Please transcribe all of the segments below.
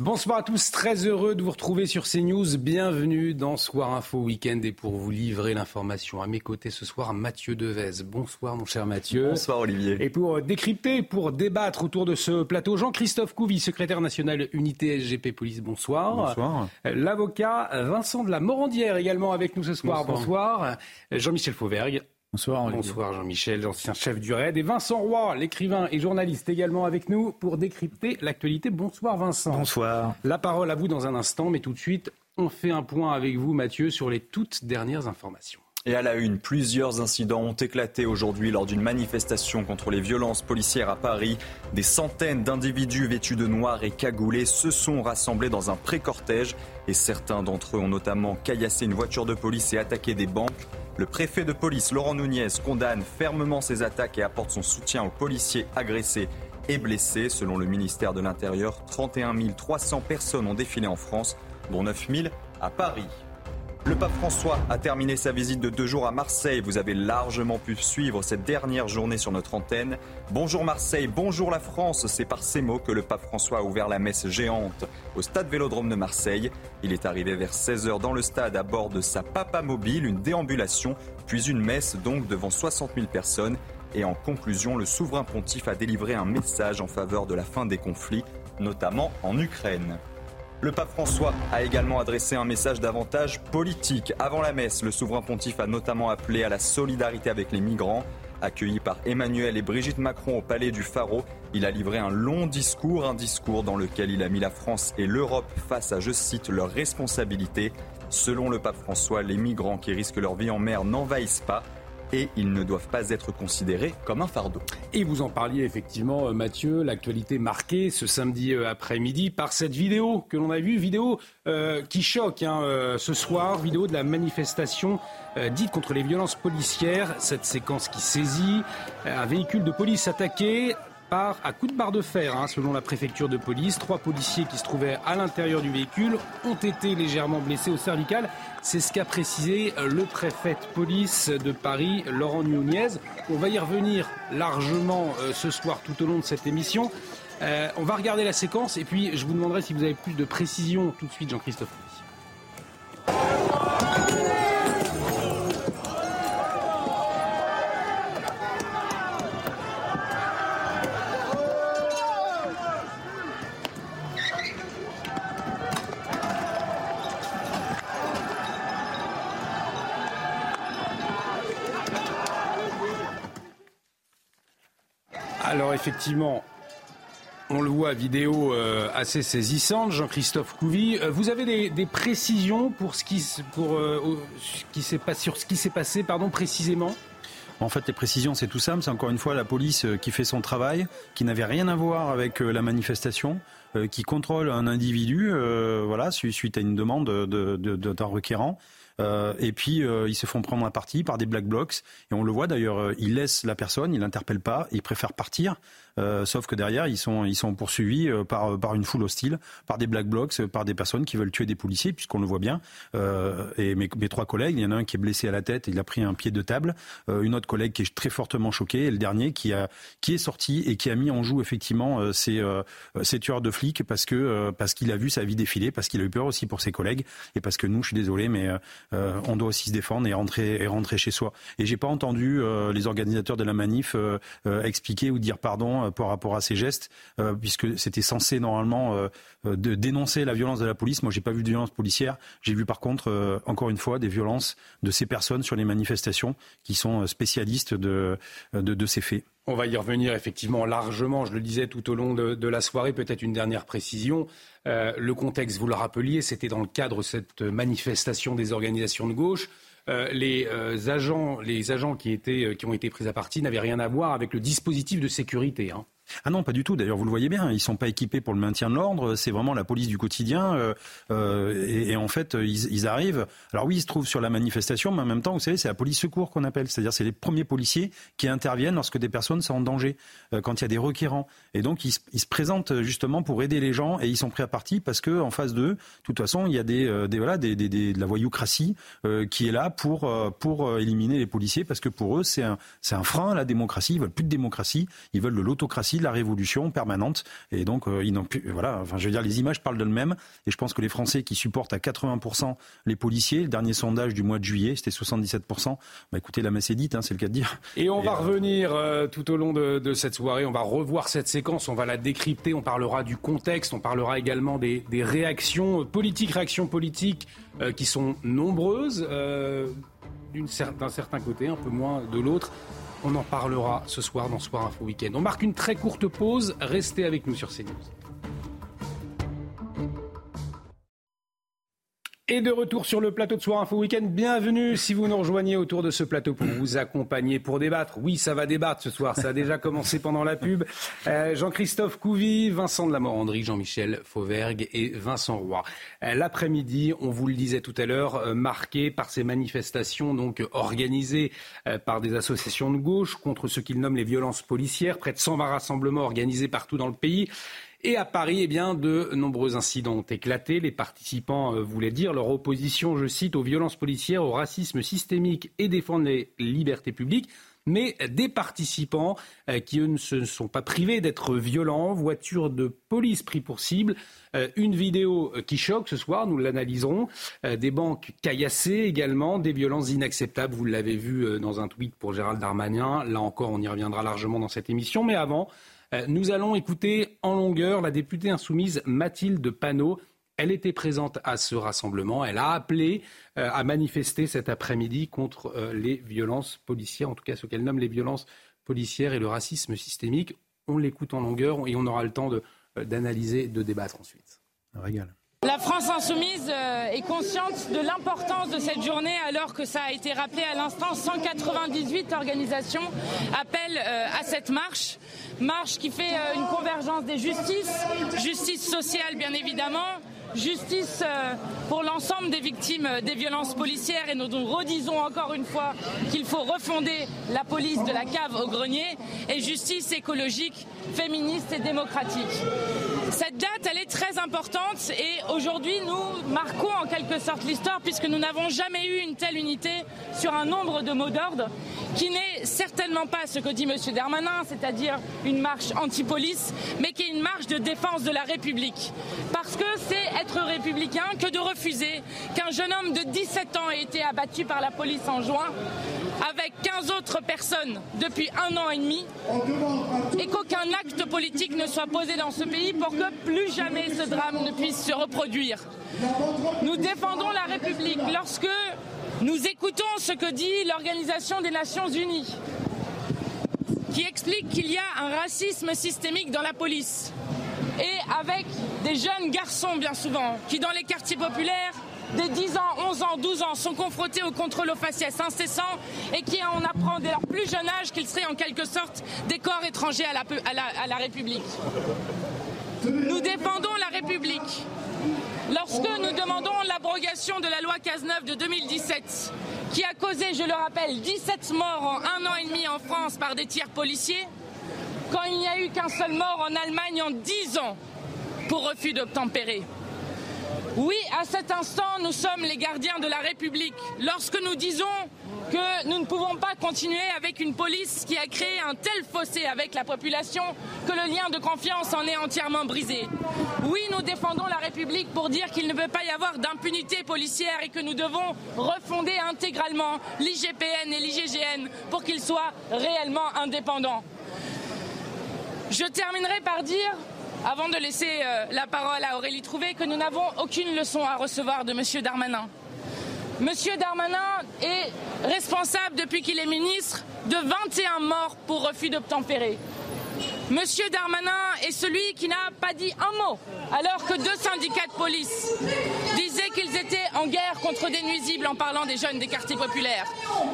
Bonsoir à tous, très heureux de vous retrouver sur CNews. Bienvenue dans Soir Info Week-end et pour vous livrer l'information à mes côtés ce soir, Mathieu Devez. Bonsoir mon cher Mathieu. Bonsoir Olivier. Et pour décrypter, pour débattre autour de ce plateau, Jean-Christophe Couvi, secrétaire national unité SGP Police. Bonsoir. Bonsoir. L'avocat Vincent de la Morandière également avec nous ce soir. Bonsoir. Jean-Michel Fauvergue. Bonsoir. Bonsoir Jean-Michel, ancien chef du RAID. Et Vincent Roy, l'écrivain et journaliste également avec nous pour décrypter l'actualité. Bonsoir Vincent. Bonsoir. La parole à vous dans un instant, mais tout de suite, on fait un point avec vous Mathieu sur les toutes dernières informations. Et à la une, plusieurs incidents ont éclaté aujourd'hui lors d'une manifestation contre les violences policières à Paris. Des centaines d'individus vêtus de noir et cagoulés se sont rassemblés dans un pré-cortège et certains d'entre eux ont notamment caillassé une voiture de police et attaqué des banques. Le préfet de police, Laurent Nunez, condamne fermement ces attaques et apporte son soutien aux policiers agressés et blessés. Selon le ministère de l'Intérieur, 31 300 personnes ont défilé en France, dont 9 000 à Paris. Le pape François a terminé sa visite de deux jours à Marseille. Vous avez largement pu suivre cette dernière journée sur notre antenne. Bonjour Marseille, bonjour la France. C'est par ces mots que le pape François a ouvert la messe géante au stade Vélodrome de Marseille. Il est arrivé vers 16h dans le stade à bord de sa papa mobile, une déambulation, puis une messe donc devant 60 000 personnes. Et en conclusion, le souverain pontife a délivré un message en faveur de la fin des conflits, notamment en Ukraine. Le pape François a également adressé un message davantage politique. Avant la messe, le souverain pontife a notamment appelé à la solidarité avec les migrants. Accueilli par Emmanuel et Brigitte Macron au palais du Pharaon, il a livré un long discours, un discours dans lequel il a mis la France et l'Europe face à, je cite, leurs responsabilités. Selon le pape François, les migrants qui risquent leur vie en mer n'envahissent pas, et ils ne doivent pas être considérés comme un fardeau. Et vous en parliez effectivement, Mathieu, l'actualité marquée ce samedi après-midi par cette vidéo que l'on a vue, vidéo euh, qui choque hein, euh, ce soir, vidéo de la manifestation euh, dite contre les violences policières, cette séquence qui saisit un véhicule de police attaqué par à coups de barre de fer, hein, selon la préfecture de police. Trois policiers qui se trouvaient à l'intérieur du véhicule ont été légèrement blessés au cervical. C'est ce qu'a précisé le préfet de police de Paris, Laurent Nunez. On va y revenir largement euh, ce soir tout au long de cette émission. Euh, on va regarder la séquence et puis je vous demanderai si vous avez plus de précision tout de suite, Jean-Christophe. Effectivement, on le voit, vidéo euh, assez saisissante, Jean-Christophe Couvi. Euh, vous avez des, précisions pour ce qui, euh, s'est passé, sur ce qui s'est passé pardon, précisément? En fait, les précisions, c'est tout simple. C'est encore une fois la police qui fait son travail, qui n'avait rien à voir avec la manifestation, qui contrôle un individu, voilà, suite à une demande d'un requérant. Euh, et puis euh, ils se font prendre à partie par des black blocs. Et on le voit d'ailleurs, euh, ils laissent la personne, ils l'interpellent pas, ils préfèrent partir. Euh, sauf que derrière, ils sont, ils sont poursuivis euh, par, par une foule hostile, par des black blocs, par des personnes qui veulent tuer des policiers, puisqu'on le voit bien. Euh, et mes, mes, trois collègues, il y en a un qui est blessé à la tête, il a pris un pied de table. une autre collègue qui est très fortement choquée, et le dernier qui, a, qui est sorti et qui a mis en joue effectivement ces, ces tueurs de flics parce que parce qu'il a vu sa vie défiler, parce qu'il a eu peur aussi pour ses collègues, et parce que nous, je suis désolé, mais on doit aussi se défendre et rentrer, et rentrer chez soi. Et j'ai pas entendu les organisateurs de la manif expliquer ou dire pardon par rapport à ces gestes, euh, puisque c'était censé normalement euh, de dénoncer la violence de la police. Moi, j'ai pas vu de violence policière. J'ai vu par contre, euh, encore une fois, des violences de ces personnes sur les manifestations qui sont spécialistes de, de, ces faits. On va y revenir effectivement largement, je le disais tout au long de, la soirée, peut-être une dernière précision. Euh, le contexte, vous le rappeliez, c'était dans le cadre de cette manifestation des organisations de gauche. Les agents, les agents qui, étaient, qui ont été pris à partie n'avaient rien à voir avec le dispositif de sécurité. Hein. Ah non, pas du tout. D'ailleurs, vous le voyez bien, ils sont pas équipés pour le maintien de l'ordre. C'est vraiment la police du quotidien. Euh, euh, et, en fait, ils, arrivent. Alors oui, ils se trouvent sur la manifestation, mais en même temps, vous savez, c'est la police secours qu'on appelle. C'est-à-dire, c'est les premiers policiers qui interviennent lorsque des personnes sont en danger, euh, quand il y a des requérants. Et donc, ils, se présentent justement pour aider les gens, et ils sont prêts à partir parce que en face d'eux, de toute façon, il y a de la voyoucratie qui est là pour pour éliminer les policiers, parce que pour eux, c'est un c'est un frein à la démocratie. Ils veulent plus de démocratie, ils veulent de l'autocratie de la révolution permanente. Et donc, euh, ils n'ont plus. Voilà. Enfin, je veux dire, les images parlent d'elles-mêmes. Et je pense que les Français qui supportent à 80% les policiers, le dernier sondage du mois de juillet, c'était 77%. Bah, écoutez, la messe est dite, hein, c'est le cas de dire. Et on va euh, revenir euh, tout au long de, de, cette soirée. On va revoir cette séquence. On va la décrypter. On parlera du contexte. On parlera également des, des réactions politiques, réactions politiques qui sont nombreuses. d'un certain côté, un peu moins de l'autre. On en parlera ce soir dans Soir Info Week-end. On marque une très courte pause. Restez avec nous sur CNews. Et de retour sur le plateau de Soir Info Week-end, bienvenue si vous nous rejoignez autour de ce plateau pour vous accompagner, pour débattre. Oui, ça va débattre ce soir, ça a déjà commencé pendant la pub. Euh, Jean-Christophe Couvi, Vincent de la Morandrie, Jean-Michel Fauvergue et Vincent Roy. Euh, l'après-midi, on vous le disait tout à l'heure, euh, marqué par ces manifestations donc organisées par des associations de gauche contre ce qu'ils nomment les violences policières. Près de 120 rassemblements organisés partout dans le pays. Et à Paris, eh bien, de nombreux incidents ont éclaté. Les participants euh, voulaient dire leur opposition, je cite, aux violences policières, au racisme systémique et défendre les libertés publiques mais des participants euh, qui, eux, ne se sont pas privés d'être violents. Voiture de police pris pour cible. Euh, une vidéo qui choque ce soir, nous l'analyserons. Des banques caillassées également, des violences inacceptables. Vous l'avez vu dans un tweet pour Gérald Darmanin. Là encore, on y reviendra largement dans cette émission. Mais avant, nous allons écouter en longueur la députée insoumise Mathilde Panot. Elle était présente à ce rassemblement. Elle a appelé euh, à manifester cet après-midi contre euh, les violences policières, en tout cas ce qu'elle nomme les violences policières et le racisme systémique. On l'écoute en longueur et on aura le temps d'analyser, de, débattre ensuite. Régale. La France insoumise euh, est consciente de l'importance de cette journée alors que ça a été rappelé à l'instant, 198 organisations appellent euh, à cette marche. Marche qui fait euh, une convergence des justices, justice sociale bien évidemment, justice euh, pour l'ensemble des victimes des violences policières et nous redisons encore une fois qu'il faut refonder la police de la cave au grenier et justice écologique, féministe et démocratique. Cette date, elle est très importante et aujourd'hui nous marquons en quelque sorte l'histoire puisque nous n'avons jamais eu une telle unité sur un nombre de mots d'ordre qui n'est certainement pas ce que dit M. Darmanin, c'est-à-dire une marche anti-police, mais qui est une marche de défense de la République. Parce que c'est être républicain que de refuser qu'un jeune homme de 17 ans ait été abattu par la police en juin, avec 15 autres personnes depuis un an et demi, et qu'aucun acte politique ne soit posé dans ce pays pour que plus jamais ce drame ne puisse se reproduire. Nous défendons la République lorsque nous écoutons ce que dit l'Organisation des Nations Unies, qui explique qu'il y a un racisme systémique dans la police et avec des jeunes garçons bien souvent qui dans les quartiers populaires des 10 ans, 11 ans, 12 ans sont confrontés au contrôle aux faciès incessant et qui en apprend dès leur plus jeune âge qu'ils seraient en quelque sorte des corps étrangers à la, République. Nous défendons la République. Lorsque nous demandons l'abrogation de la loi Cazeneuve de 2017, qui a causé, je le rappelle, 17 morts en un an et demi en France par des tirs policiers, quand il n'y a eu qu'un seul mort en Allemagne en dix ans pour refus d'obtempérer. Oui, à cet instant, nous sommes les gardiens de la République. Lorsque nous disons que nous ne pouvons pas continuer avec une police qui a créé un tel fossé avec la population que le lien de confiance en est entièrement brisé. Oui, nous défendons la République pour dire qu'il ne peut pas y avoir d'impunité policière et que nous devons refonder intégralement l'IGPN et l'IGGN pour qu'ils soient réellement indépendants. Je terminerai par dire, avant de laisser euh, la parole à Aurélie Trouvé, que nous n'avons aucune leçon à recevoir de M. Darmanin. M. Darmanin est responsable, depuis qu'il est ministre, de 21 morts pour refus d'obtempérer. Monsieur Darmanin est celui qui n'a pas dit un mot, alors que deux syndicats de police disaient qu'ils étaient en guerre contre des nuisibles en parlant des jeunes des quartiers populaires.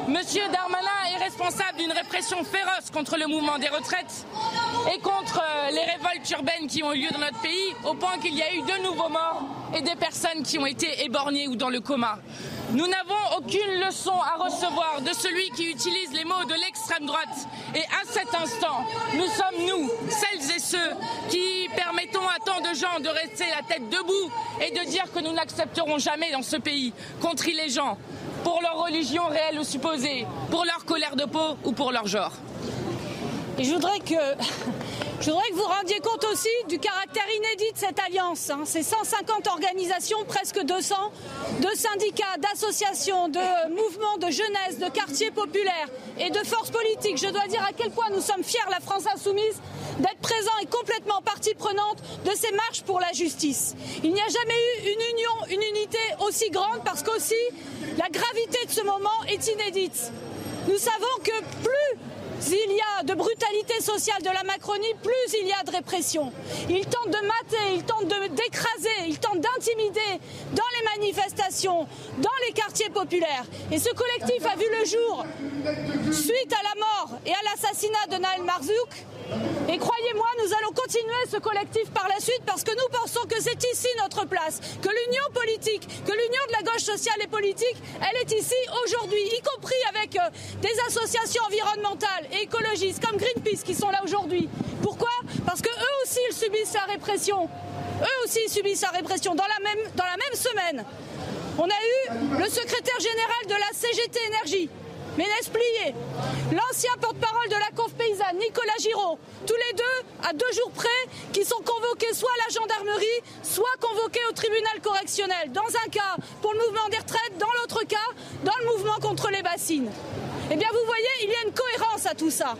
Monsieur Darmanin est responsable d'une répression féroce contre le mouvement des retraites et contre euh, les révoltes urbaines qui ont eu lieu dans notre pays, au point qu'il y a eu de nouveaux morts et des personnes qui ont été éborgnées ou dans le coma. Nous n'avons aucune leçon à recevoir de celui qui utilise les mots de l'extrême droite. Et à cet instant, nous sommes nous, celles et ceux, qui permettons à tant de gens de rester la tête debout et de dire que nous n'accepterons jamais dans ce pays contre les gens pour leur religion réelle ou supposée, pour leur colère de peau ou pour leur genre. Et je voudrais que je vous rendiez compte aussi du caractère inédit de cette alliance. Hein. C'est 150 organisations, presque 200, de syndicats, d'associations, de mouvements de jeunesse, de quartiers populaires et de forces politiques. Je dois dire à quel point nous sommes fiers, la France insoumise, d'être présents et complètement partie prenante de ces marches pour la justice. Il n'y a jamais eu une union, une unité aussi grande parce qu'aussi la gravité de ce moment est inédite. Nous savons que plus il y a de brutalité sociale de la Macronie, plus il y a de répression. Ils tentent de mater, ils tentent d'écraser, ils tentent d'intimider dans les manifestations, dans les quartiers populaires. Et ce collectif a vu le jour suite à la mort et à l'assassinat de Naël Marzouk et croyez-moi, nous allons continuer ce collectif par la suite parce que nous pensons que c'est ici notre place, que l'union politique, que l'union de la gauche sociale et politique, elle est ici aujourd'hui, y compris avec euh, des associations environnementales écologistes comme Greenpeace qui sont là aujourd'hui. Pourquoi? Parce que eux aussi ils subissent la répression. Eux aussi ils subissent la répression dans la même, semaine. On a eu le secrétaire général de la CGT Énergie Ménès Plié, l'ancien porte-parole de la conf paysanne, Nicolas Giraud, tous les deux, à deux jours près, qui sont convoqués soit à la gendarmerie, soit convoqués au tribunal correctionnel. Dans un cas, pour le mouvement des retraites, dans l'autre cas, dans le mouvement contre les bassines. Eh bien, vous voyez, il y a une cohérence à tout ça.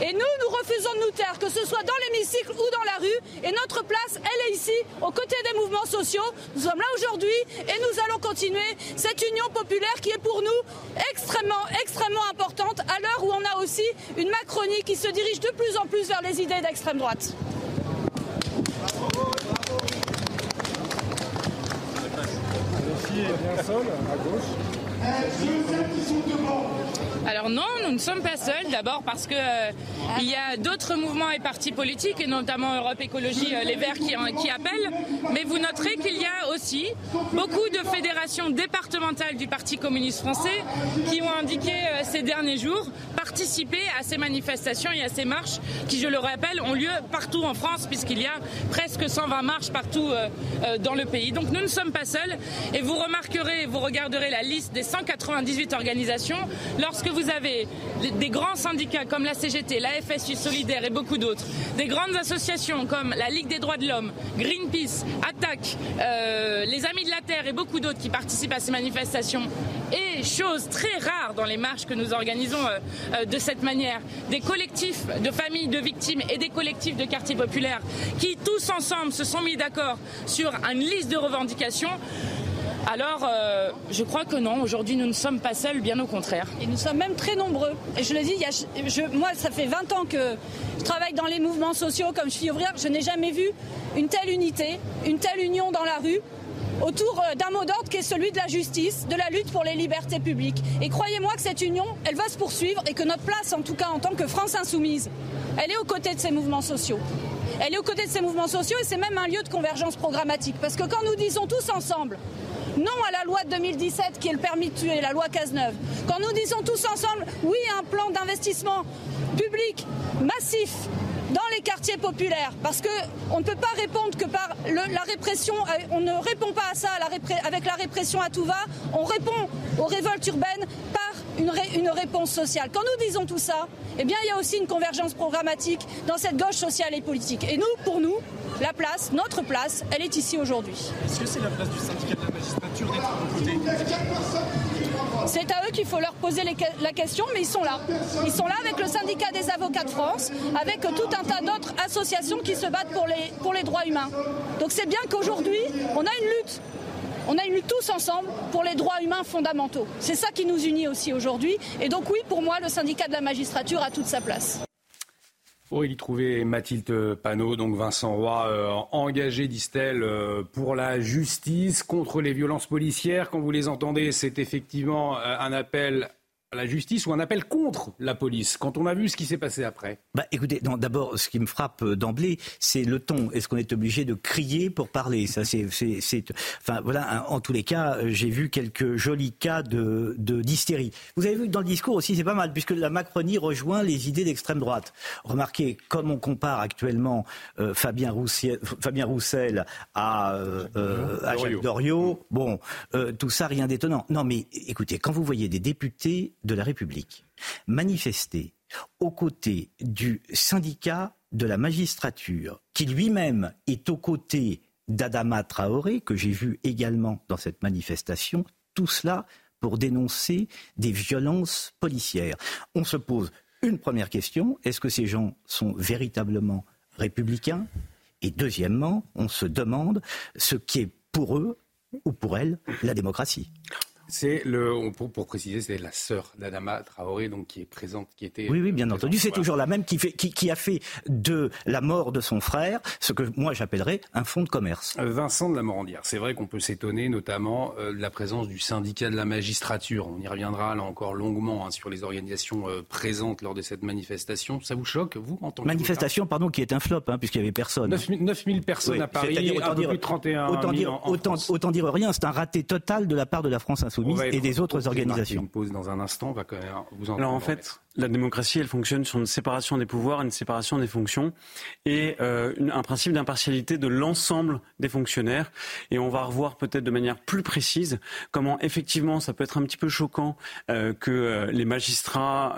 Et nous, nous refusons de nous taire, que ce soit dans l'hémicycle ou dans la rue. Et notre place, elle est ici, aux côtés des mouvements sociaux. Nous sommes là aujourd'hui et nous allons continuer cette union populaire qui est pour nous extrêmement, extrêmement importante à l'heure où on a aussi une Macronie qui se dirige de plus en plus vers les idées d'extrême droite. à gauche. Alors non, nous ne sommes pas seuls. D'abord parce que euh, il y a d'autres mouvements et partis politiques, et notamment Europe Écologie euh, Les Verts qui, qui appellent. Mais vous noterez qu'il y a aussi beaucoup de fédérations départementales du Parti communiste français qui ont indiqué euh, ces derniers jours à ces manifestations et à ces marches qui, je le rappelle, ont lieu partout en France puisqu'il y a presque 120 marches partout dans le pays. Donc nous ne sommes pas seuls. Et vous remarquerez, vous regarderez la liste des 198 organisations lorsque vous avez des grands syndicats comme la CGT, la FSU Solidaire et beaucoup d'autres, des grandes associations comme la Ligue des droits de l'homme, Greenpeace, Attaque, euh, les Amis de la Terre et beaucoup d'autres qui participent à ces manifestations, et chose très rare dans les marches que nous organisons euh, euh, de cette manière, des collectifs de familles de victimes et des collectifs de quartiers populaires qui tous ensemble se sont mis d'accord sur une liste de revendications alors, euh, je crois que non, aujourd'hui nous ne sommes pas seuls, bien au contraire. Et nous sommes même très nombreux. Et je le dis, moi ça fait 20 ans que je travaille dans les mouvements sociaux comme je suis ouvrière, je n'ai jamais vu une telle unité, une telle union dans la rue autour euh, d'un mot d'ordre qui est celui de la justice, de la lutte pour les libertés publiques. Et croyez-moi que cette union, elle va se poursuivre et que notre place, en tout cas en tant que France insoumise, elle est aux côtés de ces mouvements sociaux. Elle est aux côtés de ces mouvements sociaux et c'est même un lieu de convergence programmatique. Parce que quand nous disons tous ensemble, non à la loi de 2017 qui est le permis de tuer, la loi Cazeneuve. Quand nous disons tous ensemble oui à un plan d'investissement public massif dans les quartiers populaires, parce qu'on ne peut pas répondre que par la répression, euh, on ne répond pas à ça avec la répression à tout va, on répond aux révoltes urbaines par une, une, réponse sociale. Quand nous disons tout ça, eh bien, il y a aussi une convergence programmatique dans cette gauche sociale et politique. Et nous, pour nous, la place, notre place, elle est ici aujourd'hui. Est-ce que c'est la place du syndicat de la magistrature d'être côté c'est à eux qu'il faut leur poser la question, mais ils sont là. Ils sont là avec le syndicat des avocats de France, avec tout un tas d'autres associations qui se battent pour les, pour les droits humains. Donc c'est bien qu'aujourd'hui, on a une lutte on a une lutte tous ensemble pour les droits humains fondamentaux. C'est ça qui nous unit aussi aujourd'hui. Et donc oui, pour moi, le syndicat de la magistrature a toute sa place. Aurélie Trouvé et Mathilde Panot, donc Vincent Roy, euh, engagés, disent-elles, euh, pour la justice contre les violences policières. Quand vous les entendez, c'est effectivement euh, un appel la justice ou un appel contre la police quand on a vu ce qui s'est passé après bah, Écoutez, d'abord, ce qui me frappe euh, d'emblée, c'est le ton. Est-ce qu'on est obligé de crier pour parler? Ça, c'est, enfin voilà. En tous les cas, euh, j'ai vu quelques jolis cas de, d'hystérie. Vous avez vu que dans le discours aussi, c'est pas mal, puisque la Macronie rejoint les idées d'extrême droite. Remarquez, comme on compare actuellement euh, Fabien, Roussel, Fabien Roussel à, euh, à Jacques Doriot, bon, tout ça, rien d'étonnant. Non, mais écoutez, quand vous voyez des députés de la République manifester aux côtés du syndicat de la magistrature, qui lui-même est aux côtés d'Adama Traoré, que j'ai vu également dans cette manifestation, tout cela pour dénoncer des violences policières. On se pose une première question, est-ce que ces gens sont véritablement républicains? Et deuxièmement, on se demande ce qui est pour eux ou pour elles la démocratie. C'est le, pour, pour préciser, c'est la sœur d'Adama Traoré, donc qui est présente, qui était. Oui, oui, bien entendu, c'est toujours la même qui, fait, qui, qui, a fait de la mort de son frère ce que moi j'appellerais un fonds de commerce. Euh, Vincent de la Morandière, c'est vrai qu'on peut s'étonner, notamment euh, de la présence du syndicat de la magistrature. On y reviendra là encore longuement hein, sur les organisations euh, présentes lors de cette manifestation. Ça vous choque, vous, en tant que manifestation, pardon, qui est un flop, hein, puisqu'il y avait personne. 9000 personnes à Paris, autant dire, plus de 31 autant dire, autant, autant dire rien. C'est un raté total de la part de la France et des autres organisations. Une pause dans un instant, on va quand même vous en Alors en fait, la démocratie, elle fonctionne sur une séparation des pouvoirs, une séparation des fonctions et euh, un principe d'impartialité de l'ensemble des fonctionnaires. Et on va revoir peut-être de manière plus précise comment effectivement ça peut être un petit peu choquant euh, que euh, les magistrats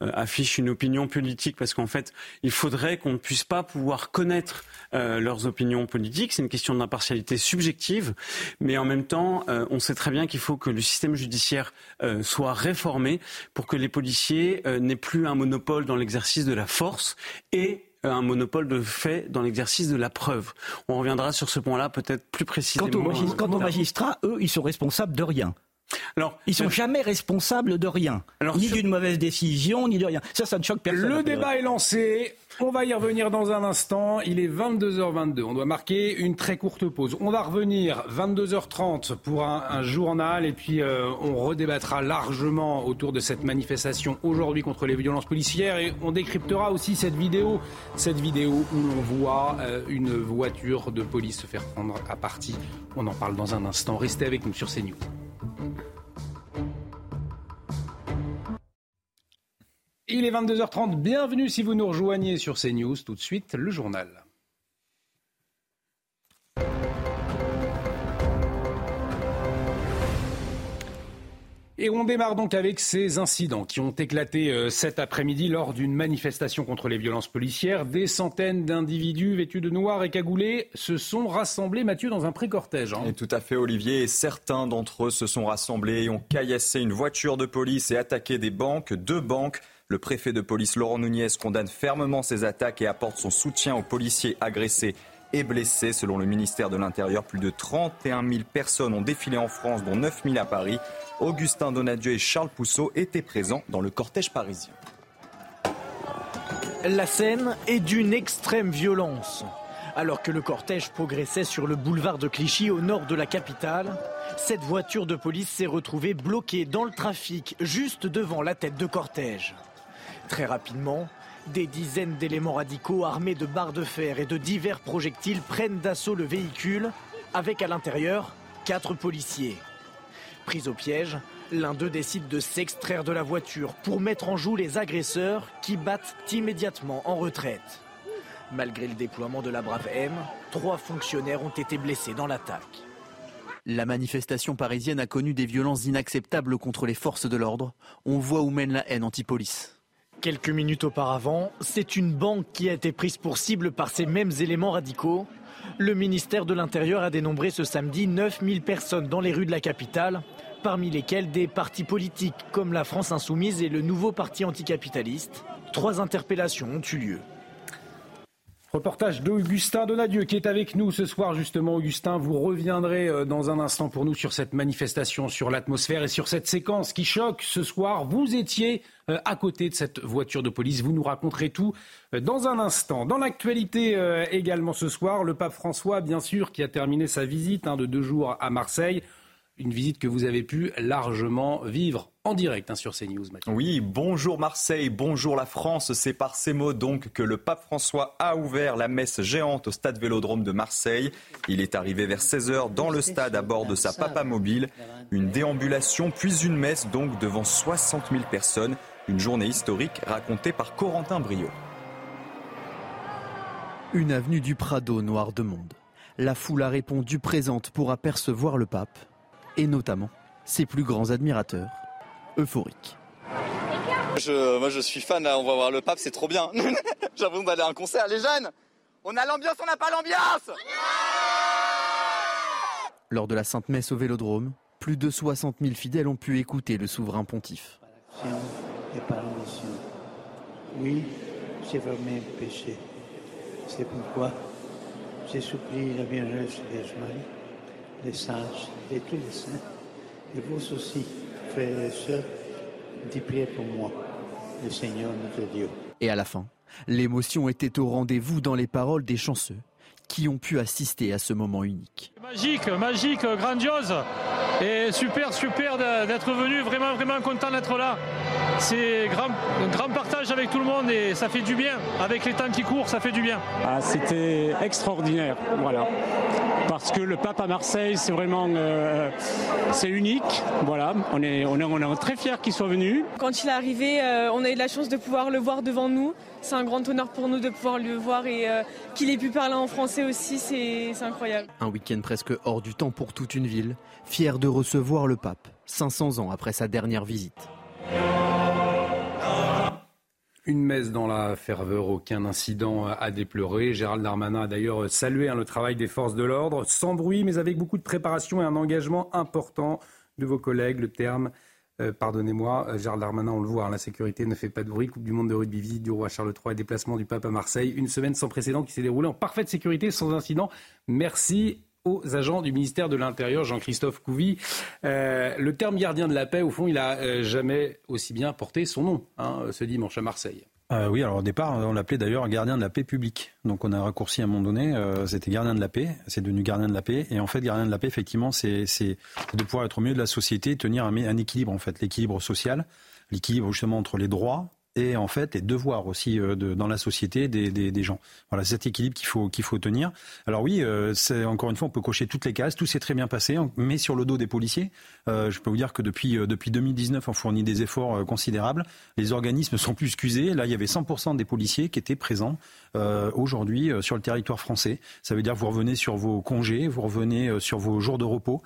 affichent une opinion politique parce qu'en fait, il faudrait qu'on ne puisse pas pouvoir connaître leurs opinions politiques. C'est une question d'impartialité subjective, mais en même temps, on sait très bien qu'il faut que le système judiciaire soit réformé pour que les policiers euh, n'est plus un monopole dans l'exercice de la force et euh, un monopole de fait dans l'exercice de la preuve. On reviendra sur ce point-là peut-être plus précisément. Quant aux, magistrats, eux, ils sont responsables de rien. Alors, ils sont jamais responsables de rien, ni d'une mauvaise décision, ni de rien. Ça, ça ne choque personne. Le débat est lancé. On va y revenir dans un instant. Il est 22h22. On doit marquer une très courte pause. On va revenir 22h30 pour un, journal et puis euh, on redébattra largement autour de cette manifestation aujourd'hui contre les violences policières et on décryptera aussi cette vidéo, cette vidéo où l'on voit euh, une voiture de police se faire prendre à partie. On en parle dans un instant. Restez avec nous sur CNews. Il est 22h30, bienvenue si vous nous rejoignez sur CNews. Tout de suite, le journal. Et on démarre donc avec ces incidents qui ont éclaté euh, cet après-midi lors d'une manifestation contre les violences policières. Des centaines d'individus vêtus de noir et cagoulés se sont rassemblés, Mathieu, dans un pré-cortège. Hein. tout à fait, Olivier. Et certains d'entre eux se sont rassemblés et ont caillassé une voiture de police et attaqué des banques, deux banques. Le préfet de police Laurent Nunez condamne fermement ces attaques et apporte son soutien aux policiers agressés et blessés. Selon le ministère de l'Intérieur, plus de 31 000 personnes ont défilé en France, dont 9 000 à Paris. Augustin Donadieu et Charles Pousseau étaient présents dans le cortège parisien. La scène est d'une extrême violence. Alors que le cortège progressait sur le boulevard de Clichy au nord de la capitale, cette voiture de police s'est retrouvée bloquée dans le trafic juste devant la tête de cortège. Très rapidement, des dizaines d'éléments radicaux armés de barres de fer et de divers projectiles prennent d'assaut le véhicule, avec à l'intérieur quatre policiers. Pris au piège, l'un d'eux décide de s'extraire de la voiture pour mettre en joue les agresseurs qui battent immédiatement en retraite. Malgré le déploiement de la Brave M, trois fonctionnaires ont été blessés dans l'attaque. La manifestation parisienne a connu des violences inacceptables contre les forces de l'ordre. On voit où mène la haine anti-police. Quelques minutes auparavant, c'est une banque qui a été prise pour cible par ces mêmes éléments radicaux. Le ministère de l'Intérieur a dénombré ce samedi 9000 personnes dans les rues de la capitale, parmi lesquelles des partis politiques comme la France Insoumise et le nouveau parti anticapitaliste. Trois interpellations ont eu lieu. Reportage d'Augustin Donadieu qui est avec nous ce soir justement. Augustin, vous reviendrez euh, dans un instant pour nous sur cette manifestation, sur l'atmosphère et sur cette séquence qui choque ce soir. Vous étiez euh, à côté de cette voiture de police. Vous nous raconterez tout euh, dans un instant. Dans l'actualité également ce soir, le pape François, bien sûr, qui a terminé sa visite hein, de deux jours à Marseille une visite que vous avez pu largement vivre en direct hein, sur CNews. Mathieu. Oui, bonjour Marseille, bonjour la France. C'est par ces mots donc que le pape François a ouvert la messe géante au stade Vélodrome de Marseille. Il est arrivé vers 16h dans le stade à bord de sa papa mobile. Une déambulation puis une messe donc devant 60 000 personnes. Une journée historique racontée par Corentin Brio. Une avenue du Prado noire de monde. La foule a répondu présente pour apercevoir le pape et notamment ses plus grands admirateurs, euphoriques. moi je suis fan, on va voir le pape, c'est trop bien. J'ai l'impression d'aller à un concert. Les jeunes, on a l'ambiance, on n'a pas l'ambiance Lors de la Sainte Messe au Vélodrome, plus de 60 000 fidèles ont pu écouter le souverain pontife. Oui, j'ai vraiment péché. C'est pourquoi j'ai supplié la bienveillance Vierge Marie les sages et tous les saints, et vous aussi, frères et sœurs, dis priez pour moi, le Seigneur notre Dieu. Et à la fin, l'émotion était au rendez-vous dans les paroles des chanceux qui ont pu assister à ce moment unique. Magique, magique, grandiose et super, super d'être venu, vraiment, vraiment content d'être là. C'est grand, un grand partage avec tout le monde et ça fait du bien. Avec les temps qui courent, ça fait du bien. Ah, C'était extraordinaire, voilà. Parce que le pape à Marseille, c'est vraiment euh, c'est unique. Voilà, on est, on est, on est très fiers qu'il soit venu. Quand il est arrivé, euh, on a eu la chance de pouvoir le voir devant nous. C'est un grand honneur pour nous de pouvoir le voir et euh, qu'il ait pu parler en français aussi, c'est incroyable. Un week-end presque hors du temps pour toute une ville, fier de recevoir le pape, 500 ans après sa dernière visite. Une messe dans la ferveur, aucun incident à déplorer. Gérald Darmanin a d'ailleurs salué hein, le travail des forces de l'ordre, sans bruit, mais avec beaucoup de préparation et un engagement important de vos collègues. Le terme, euh, pardonnez-moi, euh, Gérald Darmanin, on le voit, hein, la sécurité ne fait pas de bruit. Coupe du monde de rugby, visite du roi Charles III et déplacement du pape à Marseille. Une semaine sans précédent qui s'est déroulée en parfaite sécurité, sans incident. Merci aux agents du ministère de l'Intérieur, Jean-Christophe Couvi. Euh, le terme gardien de la paix, au fond, il n'a euh, jamais aussi bien porté son nom hein, ce dimanche à Marseille. Euh, oui, alors au départ, on l'appelait d'ailleurs gardien de la paix publique. Donc on a raccourci à un moment donné, c'était gardien de la paix, c'est devenu gardien de la paix. Et en fait, gardien de la paix, effectivement, c'est de pouvoir être au milieu de la société, tenir un, un équilibre, en fait, l'équilibre social, l'équilibre justement entre les droits et en fait les devoirs aussi euh, de, dans la société des, des, des gens. Voilà, cet équilibre qu'il faut qu'il faut tenir. Alors oui, euh, c'est encore une fois, on peut cocher toutes les cases, tout s'est très bien passé, mais sur le dos des policiers, euh, je peux vous dire que depuis depuis 2019, on fournit des efforts considérables. Les organismes sont plus excusés. Là, il y avait 100% des policiers qui étaient présents aujourd'hui sur le territoire français. Ça veut dire que vous revenez sur vos congés, vous revenez sur vos jours de repos.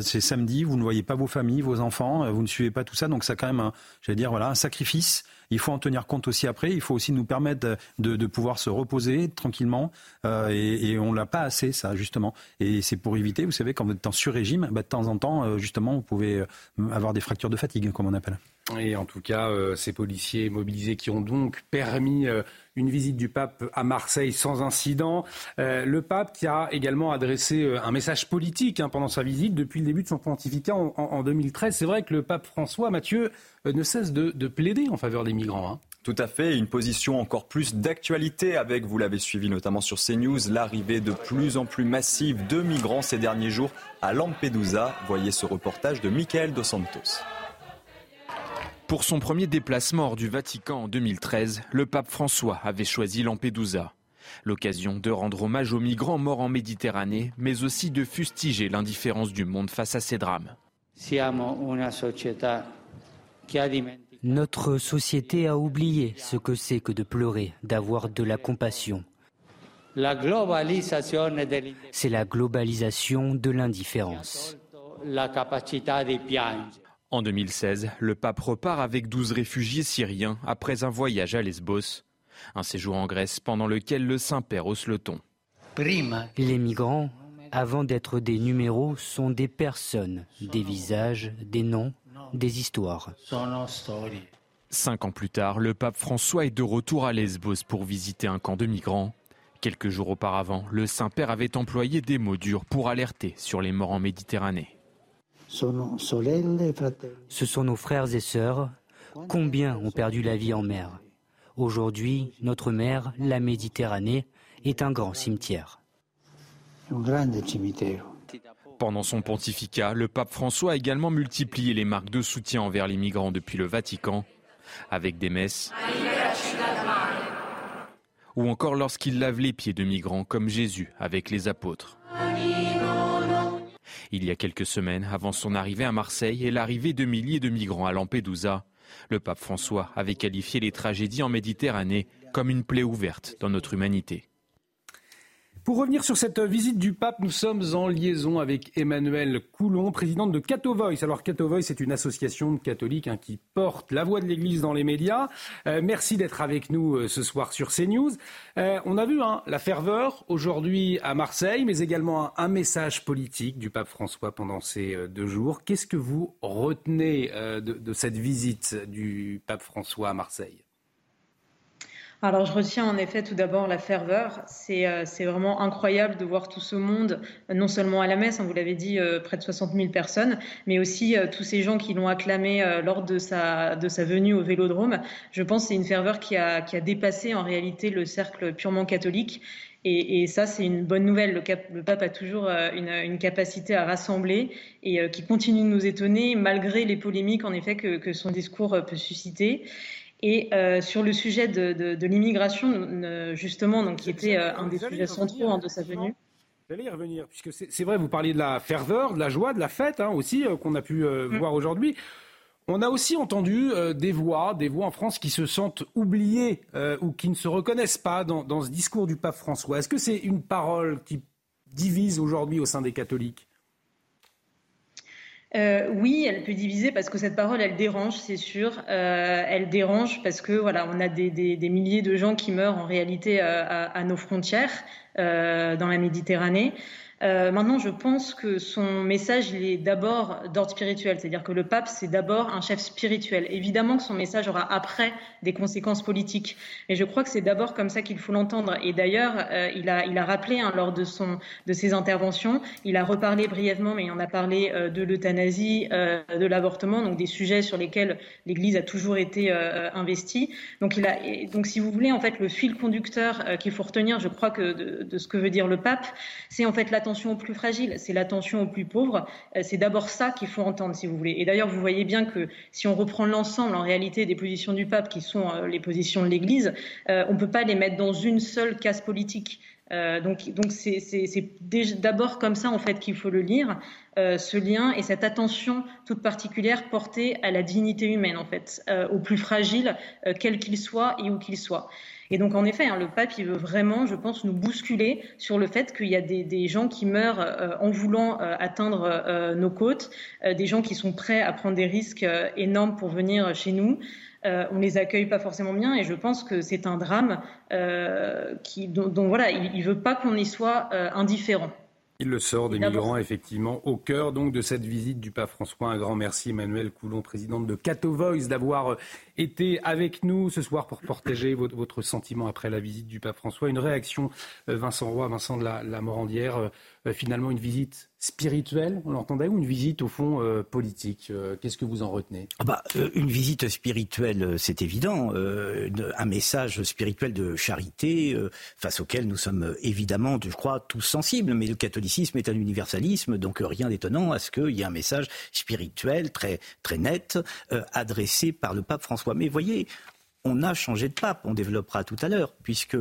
c'est samedi, vous ne voyez pas vos familles, vos enfants, vous ne suivez pas tout ça, donc ça quand même, j'allais dire voilà, un sacrifice il faut en tenir compte aussi après. Il faut aussi nous permettre de, pouvoir se reposer tranquillement. Euh, et, on l'a pas assez, ça, justement. Et c'est pour éviter, vous savez, quand vous êtes en sur-régime, bah, de temps en temps, euh, justement, vous pouvez euh, avoir des fractures de fatigue, comme on appelle. Et en tout cas, ces policiers mobilisés qui ont donc permis une visite du pape à Marseille sans incident. le pape qui a également adressé un message politique hein, pendant sa visite depuis le début de son pontificat en, 2013. C'est vrai que le pape François, Mathieu, ne cesse de, plaider en faveur des migrants. Hein. Tout à fait, une position encore plus d'actualité avec, vous l'avez suivi notamment sur CNews, l'arrivée de plus en plus massive de migrants ces derniers jours à Lampedusa. Voyez ce reportage de Michael Dos Santos. Pour son premier déplacement hors du Vatican en 2013, le pape François avait choisi Lampedusa. L'occasion de rendre hommage aux migrants morts en Méditerranée, mais aussi de fustiger l'indifférence du monde face à ces drames. Notre société a oublié ce que c'est que de pleurer, d'avoir de la compassion. C'est la globalisation de l'indifférence. En 2016, le pape repart avec 12 réfugiés syriens après un voyage à Lesbos. Un séjour en Grèce pendant lequel le Saint-Père hausse le ton. Les migrants, avant d'être des numéros, sont des personnes, des visages, des noms, des histoires. Cinq ans plus tard, le pape François est de retour à Lesbos pour visiter un camp de migrants Quelques jours auparavant, le Saint-Père avait employé des mots durs pour alerter sur les morts en Méditerranée. Ce sont nos frères et sœurs. Combien ont perdu la vie en mer Aujourd'hui, notre mer, la Méditerranée, est un grand cimetière. Pendant son pontificat, le pape François a également multiplié les marques de soutien envers les migrants depuis le Vatican, avec des messes ou encore lorsqu'il lave les pieds de migrants comme Jésus avec les apôtres. Il y a quelques semaines, avant son arrivée à Marseille et l'arrivée de milliers de migrants à Lampedusa, le pape François avait qualifié les tragédies en Méditerranée comme une plaie ouverte dans notre humanité. Pour revenir sur cette visite du pape, nous sommes en liaison avec Emmanuel Coulon, présidente de Cato Voice. Alors Cato Voice, c'est une association de catholiques hein, qui porte la voix de l'Église dans les médias. Euh, merci d'être avec nous euh, ce soir sur CNews. Euh, on a vu hein, la ferveur aujourd'hui à Marseille, mais également un, message politique du pape François pendant ces deux jours. Qu'est-ce que vous retenez de cette visite du pape François à Marseille? Alors, je retiens en effet tout d'abord la ferveur. C'est euh, vraiment incroyable de voir tout ce monde, non seulement à la messe, hein, vous l'avez dit, euh, près de 60 000 personnes, mais aussi euh, tous ces gens qui l'ont acclamé lors de sa, venue au vélodrome. Je pense que c'est une ferveur qui a, dépassé en réalité le cercle purement catholique. Et, ça, c'est une bonne nouvelle. Le, pape a toujours une, capacité à rassembler et qui continue de nous étonner malgré les polémiques, en effet, que son discours peut susciter. Et euh, sur le sujet de, de, de l'immigration, justement, donc, qui était euh, un des sujets centraux hein, de sa venue. J'allais y revenir, puisque c'est vrai, vous parliez de la ferveur, de la joie, de la fête hein, aussi, euh, qu'on a pu mm. voir aujourd'hui. On a aussi entendu des voix, des voix en France qui se sentent oubliées ou qui ne se reconnaissent pas dans, dans ce discours du pape François. Est-ce que c'est une parole qui divise aujourd'hui au sein des catholiques? Euh, oui, elle peut diviser parce que cette parole, elle dérange, c'est sûr. Euh, elle dérange parce que voilà, on a des, milliers de gens qui meurent en réalité euh, à, nos frontières dans la Méditerranée. Euh, maintenant, je pense que son message, il est d'abord d'ordre spirituel, c'est-à-dire que le pape, c'est d'abord un chef spirituel. Évidemment que son message aura après des conséquences politiques, mais je crois que c'est d'abord comme ça qu'il faut l'entendre. Et d'ailleurs, euh, il, a, rappelé hein, lors de, ses interventions, il a reparlé brièvement, mais il en a parlé euh, de l'euthanasie, de l'avortement, donc des sujets sur lesquels l'Église a toujours été investie. Donc, si vous voulez, en fait, le fil conducteur qu'il faut retenir, je crois que de, ce que veut dire le pape, c'est en fait l'attention l'attention aux plus fragiles, c'est l'attention aux plus pauvres. Euh, c'est d'abord ça qu'il faut entendre, si vous voulez. Et d'ailleurs, vous voyez bien que si on reprend l'ensemble, en réalité, des positions du pape, qui sont euh, les positions de l'Église, euh, on ne peut pas les mettre dans une seule case politique. donc, donc c'est d'abord comme ça en fait qu'il faut le lire, ce lien et cette attention toute particulière portée à la dignité humaine en fait, aux plus fragiles, quels qu'ils soient et où qu'ils soient. Et donc, en effet, hein, le pape, il veut vraiment, je pense, nous bousculer sur le fait qu'il y a des, gens qui meurent euh, en voulant euh, atteindre euh, nos côtes, des gens qui sont prêts à prendre des risques énormes pour venir chez nous. on les accueille pas forcément bien, et je pense que c'est un drame qui, dont, dont, voilà, il, il veut pas qu'on y soit indifférent. Il le sort des migrants, effectivement, au cœur donc de cette visite du pape François. Un grand merci, Emmanuel Coulon, présidente de Cato Voice, d'avoir été avec nous ce soir pour partager votre, votre, sentiment après la visite du pape François. Une réaction, euh, Vincent Roy, Vincent de la, la Morandière, euh, euh, finalement une visite spirituelle, on l'entendait, ou une visite au fond euh, politique euh, Qu'est-ce que vous en retenez? Ah bah, Une visite spirituelle, c'est évident, un message spirituel de charité face auquel nous sommes évidemment, je crois, tous sensibles, mais le catholicisme est un universalisme, donc rien d'étonnant à ce qu'il y ait un message spirituel très, très net adressé par le pape François. Mais voyez, on a changé de pape, on développera tout à l'heure, puisque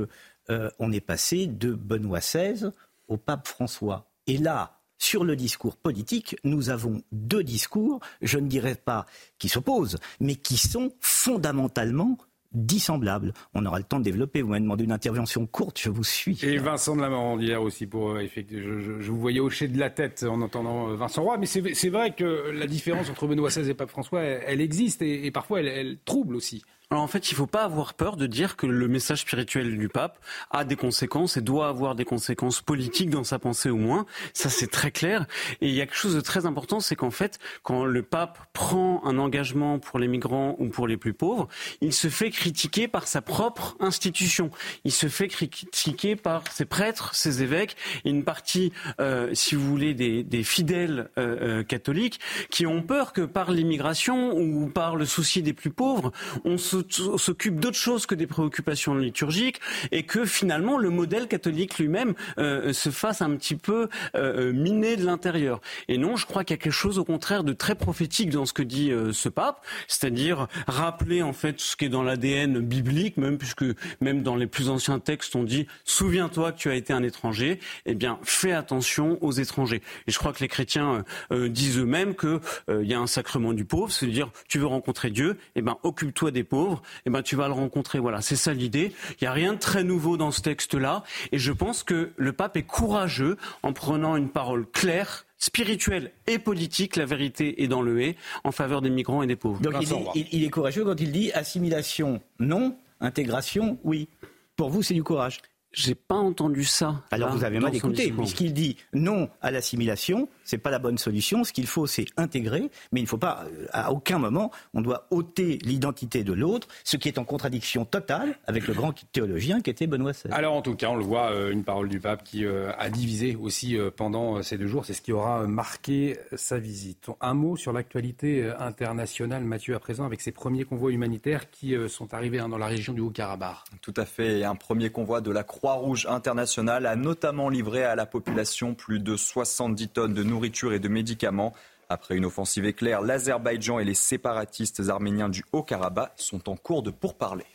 on est passé de Benoît XVI au pape François. Et là, sur le discours politique, nous avons deux discours, je ne dirais pas qui s'opposent, mais qui sont fondamentalement dissemblables. On aura le temps de développer. Vous m'avez demandé une intervention courte, je vous suis. Et Vincent de la Morandière aussi, pour euh, je, je, vous voyais hocher de la tête en entendant euh, Vincent Roy, mais c'est vrai que la différence entre Benoît XVI et Pape François, elle, existe et, parfois elle, trouble aussi. Alors en fait, il ne faut pas avoir peur de dire que le message spirituel du pape a des conséquences et doit avoir des conséquences politiques dans sa pensée au moins. Ça, c'est très clair. Et il y a quelque chose de très important, c'est qu'en fait, quand le pape prend un engagement pour les migrants ou pour les plus pauvres, il se fait critiquer par sa propre institution. Il se fait critiquer par ses prêtres, ses évêques, et une partie, euh, si vous voulez, des, fidèles euh, euh, catholiques qui ont peur que par l'immigration ou par le souci des plus pauvres, on s'occupe d'autre chose que des préoccupations liturgiques et que finalement le modèle catholique lui-même euh, se fasse un petit peu euh, miner de l'intérieur. Et non, je crois qu'il y a quelque chose au contraire de très prophétique dans ce que dit ce pape, c'est-à-dire rappeler en fait ce qui est dans l'ADN biblique, même puisque même dans les plus anciens textes on dit souviens-toi que tu as été un étranger, eh bien fais attention aux étrangers. Et je crois que les chrétiens disent eux-mêmes qu'il y a un sacrement du pauvre, c'est-à-dire tu veux rencontrer Dieu, eh ben occupe-toi des pauvres, eh ben tu vas le rencontrer. Voilà, c'est ça l'idée. Il n'y a rien de très nouveau dans ce texte-là, et je pense que le pape est courageux en prenant une parole claire spirituelle et politique, la vérité est dans le hé, en faveur des migrants et des pauvres. Donc il est courageux quand il dit assimilation non, intégration oui. Pour vous, c'est du courage. J'ai pas entendu ça. Alors vous avez mal écouté, puisqu'il dit non à l'assimilation, c'est pas la bonne solution. Ce qu'il faut, c'est intégrer, mais il ne faut pas, euh, à aucun moment, on doit ôter l'identité de l'autre, ce qui est en contradiction totale avec le grand théologien qui était Benoît XVI. Alors en tout cas, on le voit, euh, une parole du pape qui euh, a divisé aussi pendant ces deux jours. C'est ce qui aura marqué sa visite. Un mot sur l'actualité internationale, Mathieu, à présent, avec ces premiers convois humanitaires qui sont arrivés hein, dans la région du Haut-Karabakh. Tout à fait. Un premier convoi de la Croix-Rouge internationale a notamment livré à la population plus de 70 tonnes de nourriture et de médicaments. Après une offensive éclair, l'Azerbaïdjan et les séparatistes arméniens du Haut-Karabakh sont en cours de pourparlers.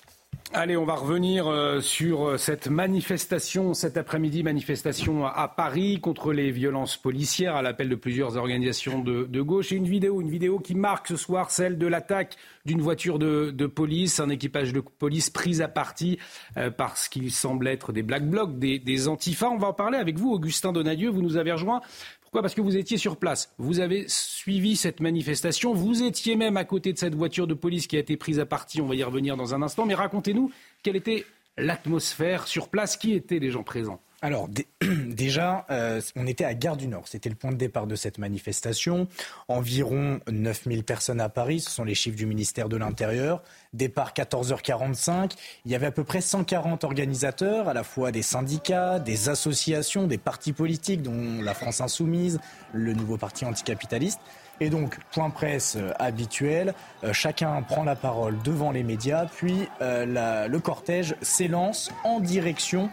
Allez, on va revenir euh, sur euh, cette manifestation cet après-midi, manifestation à Paris contre les violences policières à l'appel de plusieurs organisations de, gauche. Et une vidéo, une vidéo qui marque ce soir celle de l'attaque d'une voiture de, police, un équipage de police pris à partie euh, parce qu'il semble être des black blocs, des, des antifas. On va en parler avec vous, Augustin Donadieu. Vous nous avez rejoint pourquoi? Parce que vous étiez sur place. Vous avez suivi cette manifestation. Vous étiez même à côté de cette voiture de police qui a été prise à partie. On va y revenir dans un instant. Mais racontez-nous quelle était l'atmosphère sur place. Qui étaient les gens présents? Alors déjà, euh, on était à Gare du Nord. C'était le point de départ de cette manifestation. Environ 9000 personnes à Paris, ce sont les chiffres du ministère de l'Intérieur. Départ 14h45. Il y avait à peu près 140 organisateurs, à la fois des syndicats, des associations, des partis politiques, dont la France Insoumise, le nouveau parti anticapitaliste. Et donc, point presse euh, habituel, euh, chacun prend la parole devant les médias, puis le cortège s'élance en direction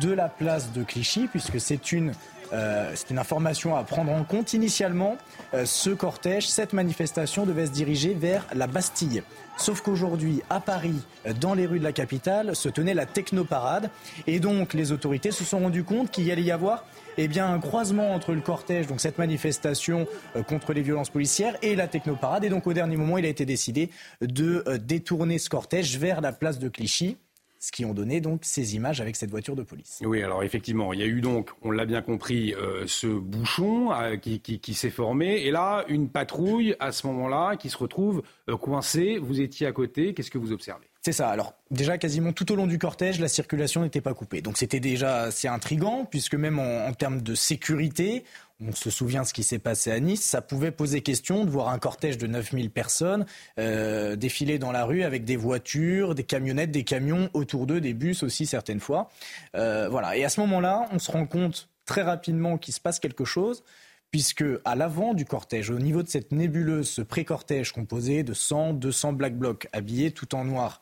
de la place de Clichy, puisque c'est une, euh, une information à prendre en compte. Initialement, euh, ce cortège, cette manifestation devait se diriger vers la Bastille. Sauf qu'aujourd'hui, à Paris, dans les rues de la capitale, se tenait la technoparade. Et donc, les autorités se sont rendues compte qu'il y allait y avoir eh bien, un croisement entre le cortège, donc cette manifestation euh, contre les violences policières, et la technoparade. Et donc, au dernier moment, il a été décidé de détourner ce cortège vers la place de Clichy ce qui ont donné donc ces images avec cette voiture de police. Oui, alors effectivement, il y a eu donc, on l'a bien compris, euh, ce bouchon euh, qui, s'est formé, et là, une patrouille à ce moment-là qui se retrouve euh, coincée. Vous étiez à côté, qu'est-ce que vous observez? C'est ça. Alors déjà quasiment tout au long du cortège, la circulation n'était pas coupée. Donc c'était déjà assez intrigant puisque même en, termes de sécurité, on se souvient de ce qui s'est passé à Nice, ça pouvait poser question de voir un cortège de 9000 personnes euh, défiler dans la rue avec des voitures, des camionnettes, des camions autour d'eux, des bus aussi certaines fois. Euh, voilà. Et à ce moment-là, on se rend compte très rapidement qu'il se passe quelque chose puisque à l'avant du cortège, au niveau de cette nébuleuse, ce pré-cortège composé de 100, 200 black blocs habillés tout en noir,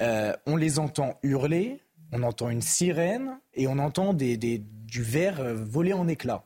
euh, on les entend hurler, on entend une sirène et on entend du verre voler en éclats.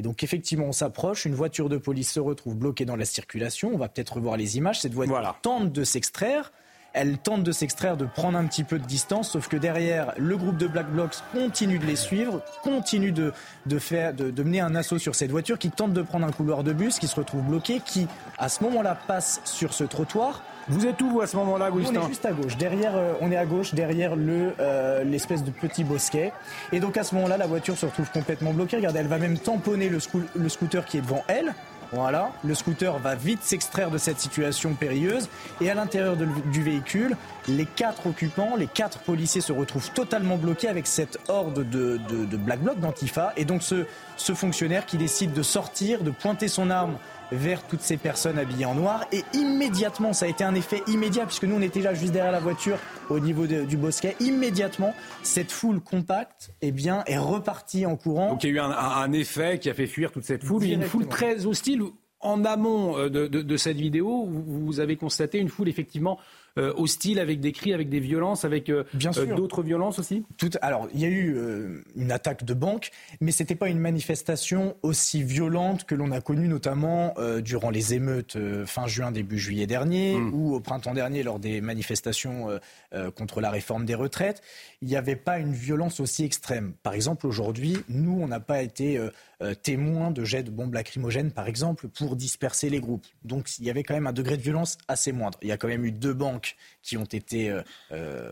Et donc effectivement, on s'approche, une voiture de police se retrouve bloquée dans la circulation, on va peut-être revoir les images, cette voiture tente de s'extraire, elle tente de s'extraire, de prendre un petit peu de distance, sauf que derrière, le groupe de Black Blocs continue de les suivre, continue de, faire, de, mener un assaut sur cette voiture qui tente de prendre un couloir de bus, qui se retrouve bloqué, qui à ce moment-là passe sur ce trottoir. Vous êtes où vous à ce moment-là, Augustin On est juste à gauche. Derrière, euh, on est à gauche, derrière le euh, l'espèce de petit bosquet. Et donc à ce moment-là, la voiture se retrouve complètement bloquée. Regardez, elle va même tamponner le, le scooter qui est devant elle Voilà, le scooter va vite s'extraire de cette situation périlleuse et à l'intérieur de- du véhicule, les quatre occupants, les quatre policiers se retrouvent totalement bloqués avec cette horde de, de, de Black Bloc, d'Antifa. Et donc ce, ce fonctionnaire qui décide de sortir, de pointer son arme vers toutes ces personnes habillées en noir. Et immédiatement, ça a été un effet immédiat, puisque nous, on était là juste derrière la voiture au niveau de- du bosquet. Immédiatement, cette foule compacte eh bien, est repartie en courant. Donc il y a eu un, effet qui a fait fuir toute cette foule, une foule très hostile. En amont euh, de, de- de cette vidéo, vous avez constaté une foule effectivement euh, hostile, avec des cris, avec des violences, avec euh, euh, d'autres violences aussi Tout, alors, il y a eu euh, une attaque de banque, mais c'était pas une manifestation aussi violente que l'on a connue notamment euh, durant les émeutes euh, fin juin, début juillet dernier, ou au printemps dernier lors des manifestations euh, euh, contre la réforme des retraites. Il n'y avait pas une violence aussi extrême. Par exemple, aujourd'hui, nous, on n'a pas été euh, témoins de jets de bombes lacrymogènes, par exemple, pour disperser les groupes. Donc, il y avait quand même un degré de violence assez moindre. Il y a quand même eu deux banques qui ont été euh, euh,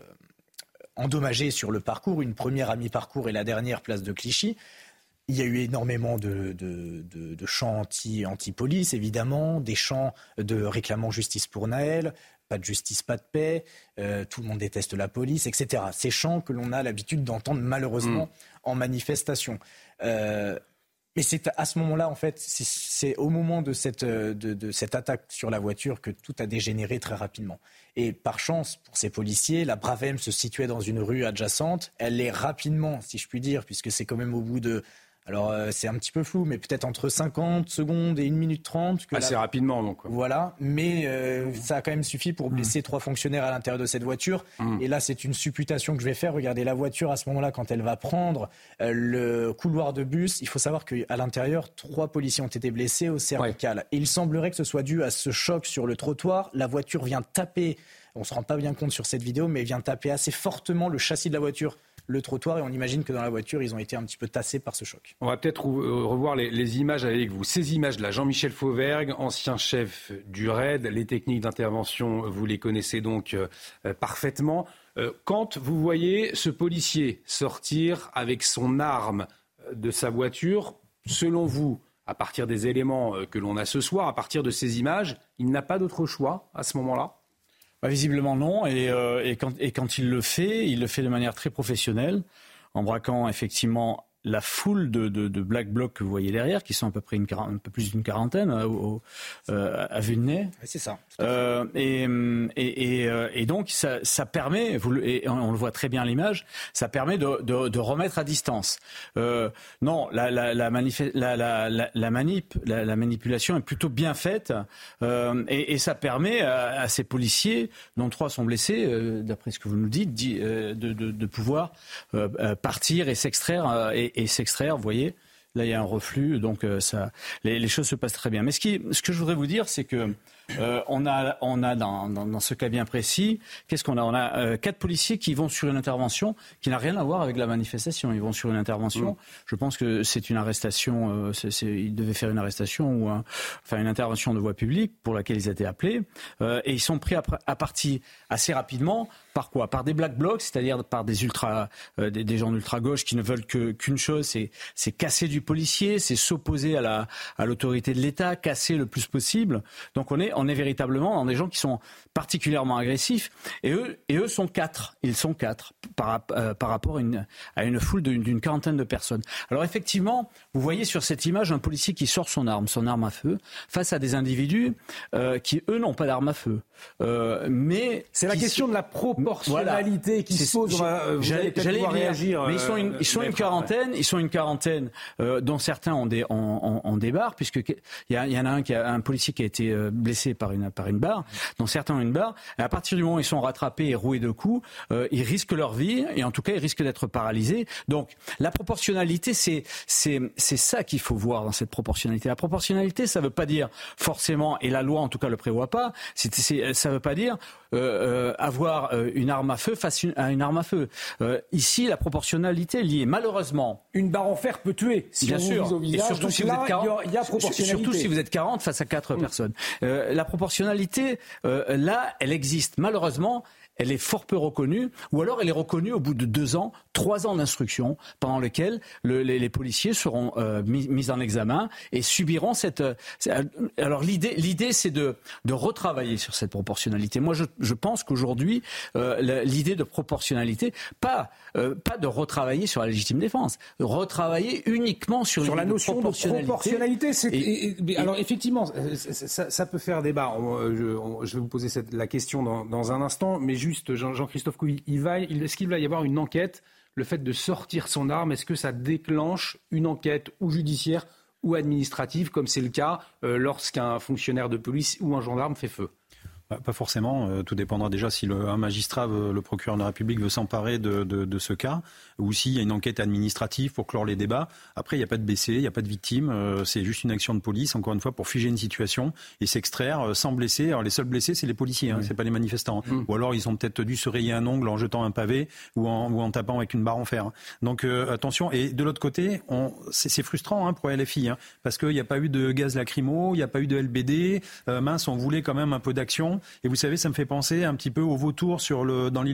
endommagées sur le parcours, une première à mi-parcours et la dernière place de Clichy. Il y a eu énormément de, de, de- de chants anti, anti-police, évidemment, des chants de réclamant justice pour Naël, pas de justice, pas de paix, euh, tout le monde déteste la police, etc. Ces chants que l'on a l'habitude d'entendre malheureusement en manifestation. Euh, mais c'est à ce moment-là, en fait, c'est- au moment de cette, euh, de cette attaque sur la voiture que tout a dégénéré très rapidement. Et par chance, pour ces policiers, la Bravem se situait dans une rue adjacente. Elle est rapidement, si je puis dire, puisque c'est quand même au bout de... Alors, euh, c'est un petit peu flou, mais peut-être entre 50 secondes et 1 minute 30. Que Assez la- rapidement, donc. Voilà, mais euh, ça a quand même suffi pour blesser trois fonctionnaires à l'intérieur de cette voiture. Et là, c'est une supputation que je vais faire. Regardez la voiture à ce moment-là, quand elle va prendre euh, le couloir de bus. Il faut savoir qu'à l'intérieur, trois policiers ont été blessés au cervical. Et il semblerait que ce soit dû à ce choc sur le trottoir. La voiture vient taper. On se rend pas bien compte sur cette vidéo, mais vient taper assez fortement le châssis de la voiture, le trottoir, et on imagine que dans la voiture, ils ont été un petit peu tassés par ce choc. On va peut-être re- euh, revoir les, images avec vous. Ces images-là, Jean-Michel Fauvergue, ancien chef du RAID, les techniques d'intervention, vous les connaissez donc euh, euh, parfaitement. Quand vous voyez ce policier sortir avec son arme de sa voiture, selon vous, à partir des éléments que l'on a ce soir, à partir de ces images, il n'a pas d'autre choix à ce moment-là? Bah, visiblement non. Et, euh, et, quand, et quand il le fait, il le fait de manière très professionnelle, en braquant effectivement la foule de, de, de black blocs que vous voyez derrière, qui sont à peu près une, un peu plus d'une quarantaine au- euh, à vue de nez. C'est ça. Euh, et, et, et, euh, et donc ça, ça permet, vous et on le voit très bien à l'image, ça permet de, remettre à distance. Euh, non, la, manip, la, la manipulation est plutôt bien faite, et, ça permet à, à ces policiers, dont trois sont blessés, d'après ce que vous nous dites, de, pouvoir partir et s'extraire et, s'extraire. Vous voyez. Là, il y a un reflux, donc euh, ça, les, les choses se passent très bien. Mais ce, qui, ce que je voudrais vous dire, c'est que euh, on a, on a dans, dans, dans ce cas bien précis, qu'est-ce qu'on a? On a euh, quatre policiers qui vont sur une intervention qui n'a rien à voir avec la manifestation. Ils vont sur une intervention. Je pense que c'est une arrestation. Euh, c'est- c'est- ils devaient faire une arrestation ou un- enfin une intervention de voie publique pour laquelle ils étaient appelés. Et ils sont pris à, à partie assez rapidement. Par quoi? Par des black blocs, c'est-à-dire par des ultra, euh, des, des gens d'ultra gauche qui ne veulent que qu'une chose, c'est c'est casser du policier, c'est s'opposer à la à l'autorité de l'État, casser le plus possible. Donc on est on est véritablement dans des gens qui sont particulièrement agressifs. Et eux et eux sont quatre. Ils sont quatre par euh, par rapport à une à une foule d'une quarantaine de personnes. Alors effectivement, vous voyez sur cette image un policier qui sort son arme, son arme à feu, face à des individus euh, qui eux n'ont pas d'arme à feu. Euh, mais C'est la qui question sont- de la proportionnalité qui C'est- se pose. On J'allais réagir, Mais ils sont une, ils sont une quarantaine, ils sont une quarantaine, dont certains ont des, ont, ont- ont des barres, puisque il y, y en a un qui a un policier qui a été euh, par une par une barre, dont certains ont une barre. Et à partir du moment où ils sont rattrapés et roués de coups, euh, ils risquent leur vie et en tout cas ils risquent d'être paralysés. Donc la proportionnalité, c'est ça qu'il faut voir dans cette proportionnalité. La proportionnalité, ça veut pas dire forcément, et la loi en tout cas le prévoit pas. Ça veut pas dire euh, euh, avoir une arme à feu face à une arme à feu. Ici, la proportionnalité est liée malheureusement. Une barre en fer peut tuer. Si Bien on vous sûr. vise au visage. Et surtout Donc si là, vous êtes il y a- 40, il y a proportionnalité. Surtout si vous êtes 40 face à quatre personnes. Euh, la proportionnalité, euh, là, elle existe. Malheureusement, elle est fort peu reconnue, ou alors elle est reconnue au bout de deux ans, trois ans d'instruction, pendant lesquels les, policiers seront euh, mis, en examen et subiront cette. Euh, alors l'idée, l'idée, c'est de, de retravailler sur cette proportionnalité. Moi, je, je pense qu'aujourd'hui, euh, l'idée de proportionnalité, pas pas de retravailler sur la légitime défense, retravailler uniquement sur, sur la notion de proportionnalité. alors effectivement, ça, peut faire débat. Je, je vais vous poser cette, la question dans, dans un instant, mais juste Jean-Christophe Couy, il va, est-ce qu'il va y avoir une enquête Le fait de sortir son arme, est-ce que ça déclenche une enquête ou judiciaire ou administrative, comme c'est le cas euh, lorsqu'un fonctionnaire de police ou un gendarme fait feu? Pas forcément. Euh, tout dépendra déjà si le, un magistrat, le procureur de la République veut s'emparer de, de, de, ce cas, ou s'il y a une enquête administrative pour clore les débats. Après, il n'y a pas de blessés, il n'y a pas de victimes. Euh, c'est juste une action de police, encore une fois, pour figer une situation et s'extraire euh, sans blesser. Alors les seuls blessés, c'est les policiers, hein, c'est pas les manifestants. Mmh. Ou alors ils ont peut-être dû se rayer un ongle en jetant un pavé ou en, ou en tapant avec une barre en fer. Donc attention. Et de l'autre côté, c'est frustrant hein, pour LFI, hein, parce qu'il n'y a pas eu de gaz lacrymo, il n'y a pas eu de LBD. mince, on voulait quand même un peu d'action. Et vous savez, ça me fait penser un petit peu au vautour sur le, dans les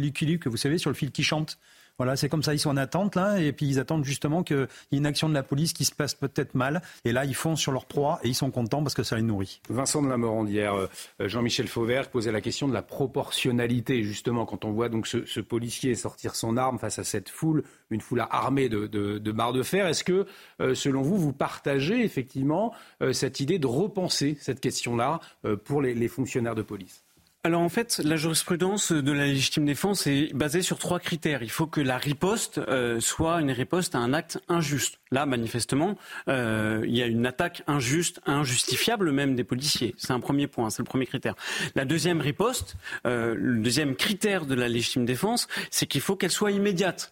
vous savez, sur le fil qui chante. Voilà, c'est comme ça, ils sont en attente là, et puis ils attendent justement qu'il y ait une action de la police qui se passe peut-être mal, et là ils font sur leur proie et ils sont contents parce que ça les nourrit. Vincent de la Morandière, euh, Jean-Michel Fauvert posait la question de la proportionnalité justement quand on voit donc ce, policier sortir son arme face à cette foule, une foule armée de, barres de fer. Est-ce que euh, selon vous, vous partagez effectivement euh, cette idée de repenser cette question-là pour les fonctionnaires de police? Alors en fait, la jurisprudence de la légitime défense est basée sur trois critères. Il faut que la riposte euh, soit une riposte à un acte injuste. Là, manifestement, euh, il y a une attaque injuste, injustifiable même des policiers. C'est un premier point, c'est le premier critère. La deuxième riposte, euh, le deuxième critère de la légitime défense, c'est qu'il faut qu'elle soit immédiate.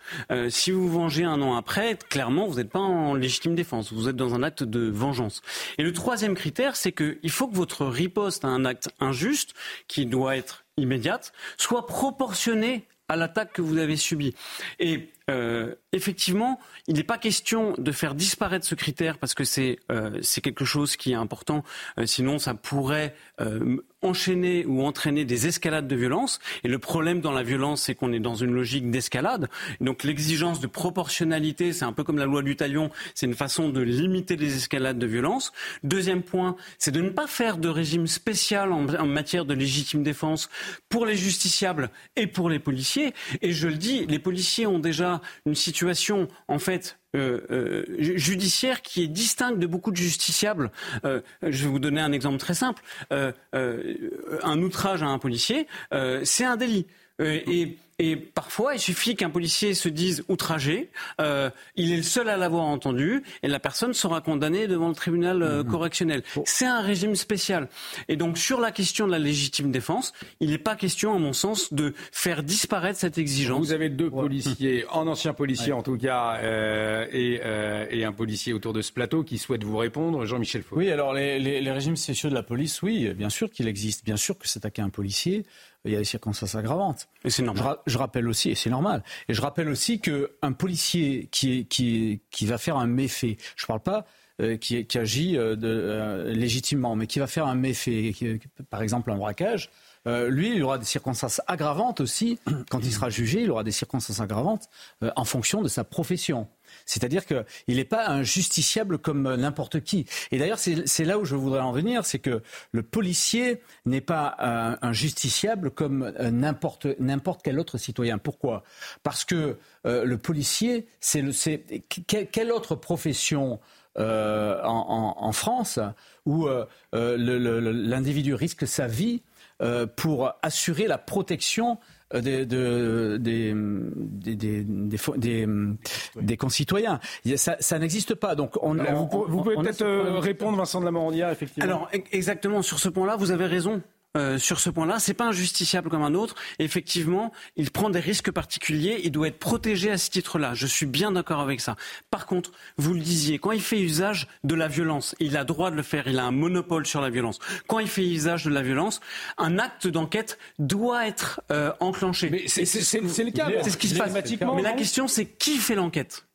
si vous vengez un an après, clairement, vous n'êtes pas en légitime défense, vous êtes dans un acte de vengeance. Et le troisième critère, c'est qu'il faut que votre riposte à un acte injuste, qui doit doit être immédiate, soit proportionnée à l'attaque que vous avez subie. Et euh, effectivement, il n'est pas question de faire disparaître ce critère parce que c'est euh, quelque chose qui est important. Euh, sinon, ça pourrait enchaîner ou entraîner des escalades de violence. Et le problème dans la violence, c'est qu'on est dans une logique d'escalade. Donc l'exigence de proportionnalité, c'est un peu comme la loi du talion, c'est une façon de limiter les escalades de violence. Deuxième point, c'est de ne pas faire de régime spécial en matière de légitime défense pour les justiciables et pour les policiers. Et je le dis, les policiers ont déjà une situation en fait euh, euh, judiciaire qui est distincte de beaucoup de justiciables. Euh, je vais vous donner un exemple très simple. un outrage à un policier, c'est un délit. Et et parfois, il suffit qu'un policier se dise outragé, euh, il est le seul à l'avoir entendu, et la personne sera condamnée devant le tribunal euh, mhm. correctionnel. C'est un régime spécial. Et donc, sur la question de la légitime défense, il n'est pas question, à mon sens, de faire disparaître cette exigence. Vous avez deux policiers, un ancien policier en tout cas, euh, et, et, un policier autour de ce plateau qui souhaite vous répondre. Jean-Michel Faux. Oui, alors les, les, les régimes spéciaux de la police, oui, bien sûr qu'il existe. Bien sûr que s'attaquer à un policier, il y a des circonstances aggravantes. Et c'est normal. Je, rappelle aussi, et c'est normal, et je rappelle aussi qu'un policier qui, qui, qui va faire un méfait, je ne parle pas euh, qui, qui, agit euh, de, euh, légitimement, mais qui va faire un méfait, par exemple un braquage, lui, il aura des circonstances aggravantes aussi. Quand il sera jugé, il aura des circonstances aggravantes en fonction de sa profession. C'est-à-dire qu'il n'est pas un justiciable comme n'importe qui. Et d'ailleurs, c'est là où je voudrais en venir, c'est que le policier n'est pas un, justiciable comme euh, n'importe quel autre citoyen. Pourquoi? Parce que euh, le policier, c'est quelle autre profession euh, en, France où l'individu risque sa vie pour assurer la protection des, des, des, concitoyens. Ça, ça n'existe pas. Donc on, vous, pouvez peut-être euh, répondre, Vincent de la Morandière, effectivement. Alors, e-, exactement, sur ce point-là, vous avez raison. Euh, sur ce point-là. C'est pas injusticiable comme un autre. Effectivement, il prend des risques particuliers. Il doit être protégé à ce titre-là. Je suis bien d'accord avec ça. Par contre, vous le disiez, quand il fait usage de la violence, il a droit de le faire. Il a un monopole sur la violence. Quand il fait usage de la violence, un acte d'enquête doit être euh, enclenché. Mais c'est le cas. C'est ce qui se passe. Mais la question, c'est qui fait l'enquête?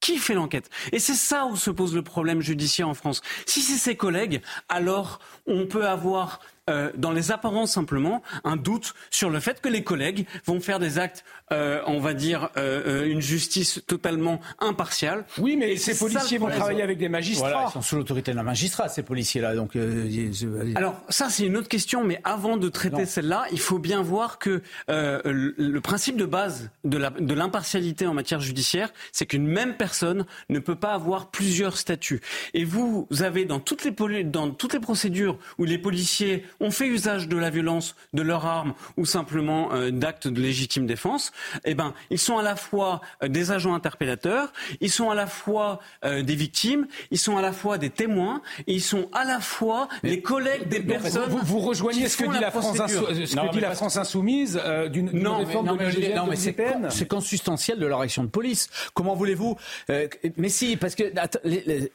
Qui fait l'enquête? Et c'est ça où se pose le problème judiciaire en France. Si c'est ses collègues, alors on peut avoir euh, dans les apparences simplement, un doute sur le fait que les collègues vont faire des actes, euh, on va dire, euh, une justice totalement impartiale. Oui, mais Et ces policiers vont travailler avec des magistrats. Voilà, ils sont sous l'autorité d'un magistrat, ces policiers-là. Donc, euh, Alors ça c'est une autre question, mais avant de traiter celle-là, il faut bien voir que euh, le, le principe de base de la- de l'impartialité en matière judiciaire, c'est qu'une même personne ne peut pas avoir plusieurs statuts. Et vous avez dans toutes les poli- dans toutes les procédures où les policiers ont fait usage de la violence, de leurs armes ou simplement euh, d'actes de légitime défense, eh ben ils sont à la fois euh, des agents interpellateurs, ils sont à la fois euh, des victimes, ils sont à la fois des témoins, et ils sont à la fois les collègues des personnes. vous, vous rejoignez ce que dit la, France, insou- ce Non, que dit mais la France insoumise euh, d'une Non, mais, réforme non, mais mais c'est consubstantiel de leur action de police. Comment voulez-vous euh, Mais si, parce que attends, les- les-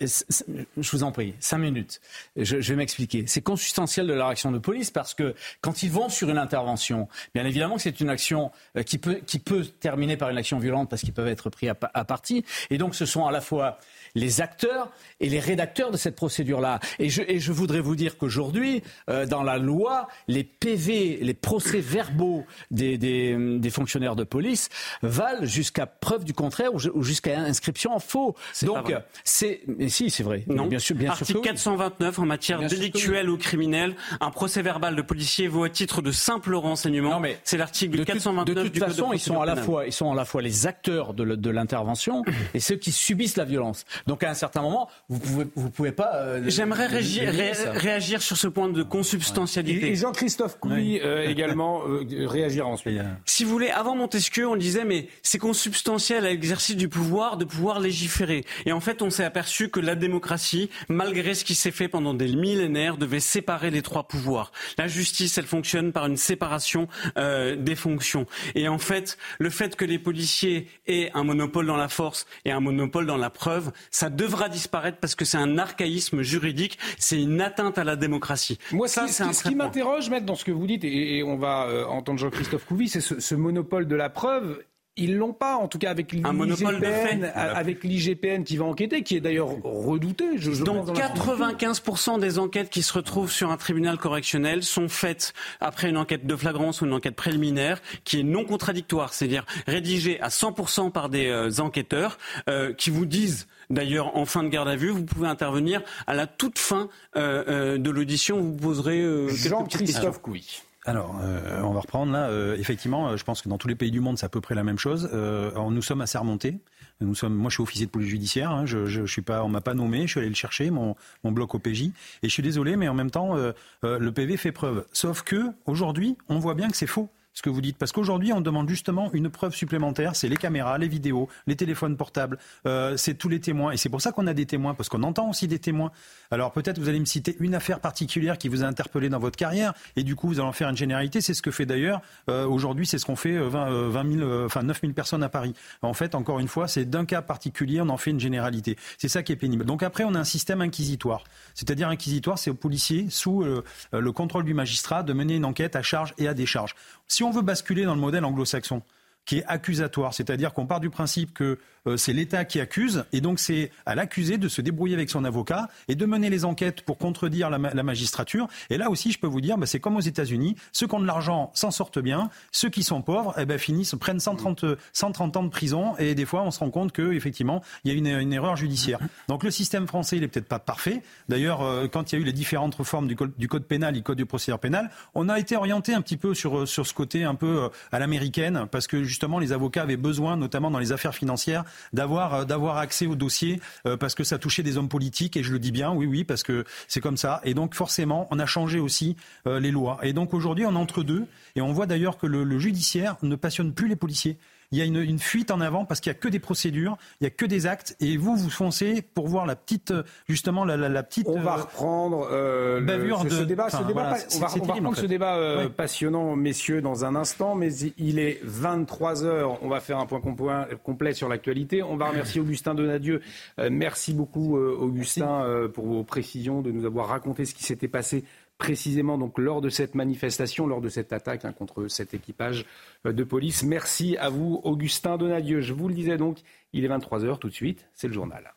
je vous en prie, cinq minutes. Je, je vais m'expliquer. C'est consubstantiel de leur action de police parce que quand ils vont sur une intervention, bien évidemment que c'est une action euh, qui peut qui peut terminer par une action violente parce qu'ils peuvent être pris à, à partie. Et donc, ce sont à la fois les acteurs et les rédacteurs de cette procédure-là. Et je, et je voudrais vous dire qu'aujourd'hui, euh, dans la loi, les PV, les procès-verbaux des, des, des fonctionnaires de police valent jusqu'à preuve du contraire ou ju- ou jusqu'à inscription en faux. Donc, c'est, mais si, c'est vrai. Non. Bien sûr, bien sûr. Article que oui. 429 en matière Bien délictuelle ou criminelle, un procès verbal de policier vaut à titre de simple renseignement. c'est l'article De toute- 429 de toute du code de façon, ils sont à la fois, ils sont à la fois les acteurs de l'intervention et ceux qui subissent la violence. Donc, à un certain moment, vous pouvez, vous pouvez pas. euh, J'aimerais réagir, ré- réagir sur ce point de consubstantialité. Et, et Jean-Christophe Couy euh, également euh, réagira ensuite. Si vous voulez, avant Montesquieu, on disait mais c'est consubstantiel à l'exercice du pouvoir de pouvoir légiférer. Et en fait, on s'est aperçu que la démocratie, malgré ce qui s'est fait pendant des millénaires, devait séparer les trois pouvoirs. La justice, elle fonctionne par une séparation euh, des fonctions. Et en fait, le fait que les policiers aient un monopole dans la force et un monopole dans la preuve, ça devra disparaître parce que c'est un archaïsme juridique, c'est une atteinte à la démocratie. Moi, ça, ce c'est qui, un ce qui m'interroge, maître, dans ce que vous dites, et, et on va euh, entendre Jean-Christophe Couvi, c'est ce, ce monopole de la preuve. Ils l'ont pas, en tout cas avec l'IGPN, a- avec l'IGPN qui va enquêter, qui est d'ailleurs redouté. Je, je Donc pense, dans la société. 95% des enquêtes qui se retrouvent sur un tribunal correctionnel sont faites après une enquête de flagrance ou une enquête préliminaire qui est non contradictoire, c'est-à-dire rédigée à 100% par des euh, enquêteurs euh, qui vous disent D'ailleurs, en fin de garde à vue, vous pouvez intervenir à la toute fin euh, euh, de l'audition. Vous poserez euh. Jean-Christophe Couy. Alors, euh, on va reprendre là. Euh, effectivement, euh, je pense que dans tous les pays du monde, c'est à peu près la même chose. Euh, nous sommes assermentés. Nous sommes, moi, je suis officier de police judiciaire. Hein, je, je, suis pas, on m'a pas nommé. Je suis allé le chercher, mon, mon bloc OPJ. Et je suis désolé, mais en même temps, le PV fait preuve. Sauf que aujourd'hui, on voit bien que c'est faux ce que vous dites. Parce qu'aujourd'hui, on demande justement une preuve supplémentaire. C'est les caméras, les vidéos, les téléphones portables, euh, c'est tous les témoins. Et c'est pour ça qu'on a des témoins, parce qu'on entend aussi des témoins. Alors peut-être vous allez me citer une affaire particulière qui vous a interpellé dans votre carrière, et du coup vous allez en faire une généralité. C'est ce que fait d'ailleurs euh, aujourd'hui, c'est ce qu'on fait euh, 20, euh, 20 000, euh, enfin 9 000 personnes à Paris. En fait, encore une fois, c'est d'un cas particulier, on en fait une généralité. C'est ça qui est pénible. Donc après, on a un système inquisitoire. C'est-à-dire inquisitoire, c'est aux policiers, sous le contrôle du magistrat, de mener une enquête à charge et à décharge. On veut basculer dans le modèle anglo-saxon, qui est accusatoire, c'est-à-dire qu'on part du principe que euh, c'est l'État qui accuse, et donc c'est à l'accusé de se débrouiller avec son avocat et de mener les enquêtes pour contredire la, la magistrature. Et là aussi, je peux vous dire, bah, c'est comme aux États-Unis, ceux qui ont de l'argent s'en sortent bien, ceux qui sont pauvres, eh ben, finissent, prennent 130, 130 ans de prison, et des fois, on se rend compte que effectivement, il y a une, une erreur judiciaire. Donc le système français, il est peut-être pas parfait. D'ailleurs, euh, quand il y a eu les différentes réformes du code, du code pénal, du code du procédure pénal, on a été orienté un petit peu sur, sur ce côté un peu euh, à l'américaine, parce que justement, les avocats avaient besoin, notamment dans les affaires financières, d'avoir euh, d'avoir accès au dossier, euh, parce que ça touchait des hommes politiques, et je le dis bien, oui, oui, parce que c'est comme ça. Et donc, forcément, on a changé aussi euh, les lois. Et donc, aujourd'hui, on entre deux, et on voit d'ailleurs que le judiciaire ne passionne plus les policiers. Il y a une, une fuite en avant parce qu'il y a que des procédures, il y a que des actes, et vous, vous foncez pour voir la petite, justement, la, la, la petite. On va euh, reprendre euh, le- bavure ce, ce de- débat. ce débat voilà, pas- c'est- on va, on reprendre en ce débat euh, passionnant, messieurs, dans un instant. Mais il est 23 heures. On va faire un point complet- complet sur l'actualité. On va remercier Augustin Donadieu. Euh, merci beaucoup, euh, Augustin, euh, pour vos précisions, de nous avoir raconté ce qui s'était passé précisément donc lors de cette manifestation, lors de cette attaque hein, contre cet équipage euh, de police. Merci à vous, Augustin Donadieu. Je vous le disais donc, il est 23 heures tout de suite. C'est le journal.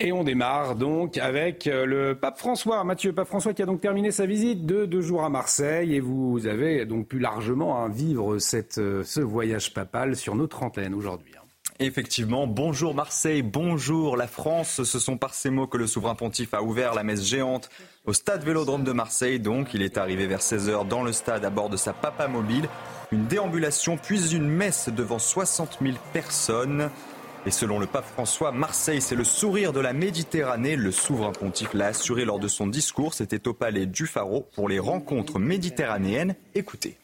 Et on démarre donc avec euh, le pape François. Mathieu, pape François qui a donc terminé sa visite de deux jours à Marseille et vous avez donc pu largement hein, vivre euh, ce voyage papal sur notre antenne aujourd'hui. Effectivement, bonjour Marseille, bonjour la France. Ce sont par ces mots que le souverain pontife a ouvert la messe géante au stade Vélodrome de Marseille. Donc, il est arrivé vers 16h dans le stade à bord de sa papa mobile. Une déambulation puis une messe devant 60 000 personnes. Et selon le pape François, Marseille, c'est le sourire de la Méditerranée. Le souverain pontife l'a assuré lors de son discours. C'était au palais du Pharaon pour les rencontres méditerranéennes. Écoutez.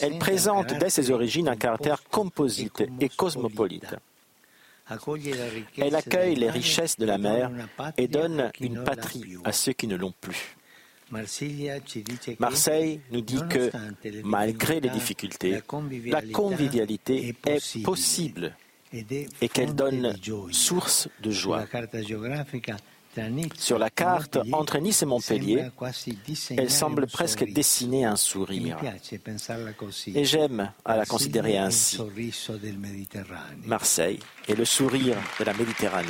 Elle présente dès ses origines un caractère composite et cosmopolite. Elle accueille les richesses de la mer et donne une patrie à ceux qui ne l'ont plus. Marseille nous dit que, malgré les difficultés, la convivialité est possible et qu'elle donne source de joie. Sur la carte, entre Nice et Montpellier, elle semble presque dessiner un sourire. Et j'aime à la considérer ainsi. Marseille est le sourire de la Méditerranée.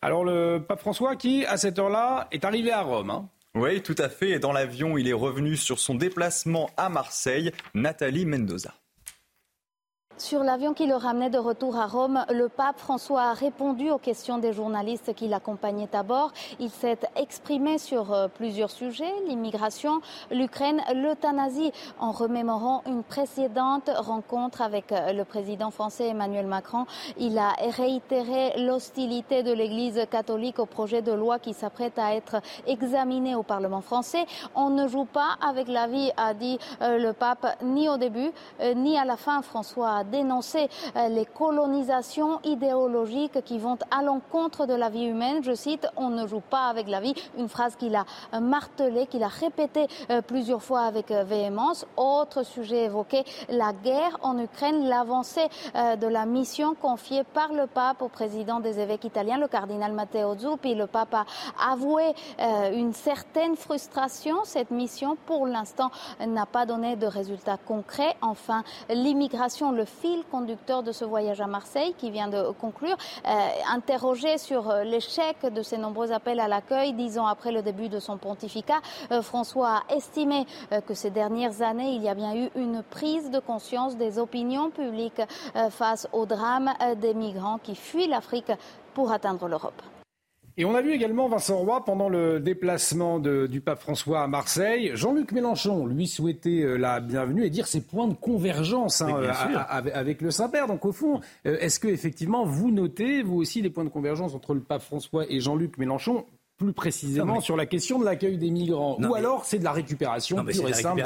Alors le pape François qui, à cette heure-là, est arrivé à Rome. Hein. Oui, tout à fait. Et dans l'avion, il est revenu sur son déplacement à Marseille. Nathalie Mendoza. Sur l'avion qui le ramenait de retour à Rome, le pape François a répondu aux questions des journalistes qui l'accompagnaient à bord. Il s'est exprimé sur euh, plusieurs sujets, l'immigration, l'Ukraine, l'euthanasie, en remémorant une précédente rencontre avec euh, le président français Emmanuel Macron. Il a réitéré l'hostilité de l'Église catholique au projet de loi qui s'apprête à être examiné au Parlement français. On ne joue pas avec la vie, a dit euh, le pape, ni au début, ni à la fin. François dénoncer euh, les colonisations idéologiques qui vont à l'encontre de la vie humaine. Je cite, on ne joue pas avec la vie, une phrase qu'il a euh, martelée, qu'il a répétée euh, plusieurs fois avec véhémence. Autre sujet évoqué, la guerre en Ukraine, l'avancée de la mission confiée par le pape au président des évêques italiens, le cardinal Matteo Zuppi. Le pape a avoué une certaine frustration. Cette mission, pour l'instant, n'a pas donné de résultats concrets. Enfin, l'immigration, le fil conducteur de ce voyage à Marseille qui vient de conclure, euh, interrogé sur euh, l'échec de ces nombreux appels à l'accueil dix ans après le début de son pontificat. Euh, François a estimé que ces dernières années, il y a bien eu une prise de conscience des opinions publiques face au drame des migrants qui fuient l'Afrique pour atteindre l'Europe. Et on a vu également Vincent Roy pendant le déplacement du pape François à Marseille. Jean-Luc Mélenchon lui souhaitait euh, la bienvenue et dire ses points de convergence hein, euh, avec le Saint-Père. Donc au fond, euh, est-ce que effectivement vous notez vous aussi les points de convergence entre le pape François et Jean-Luc Mélenchon plus précisément sur la question de l'accueil des migrants. Ou alors c'est de la récupération pure et simple.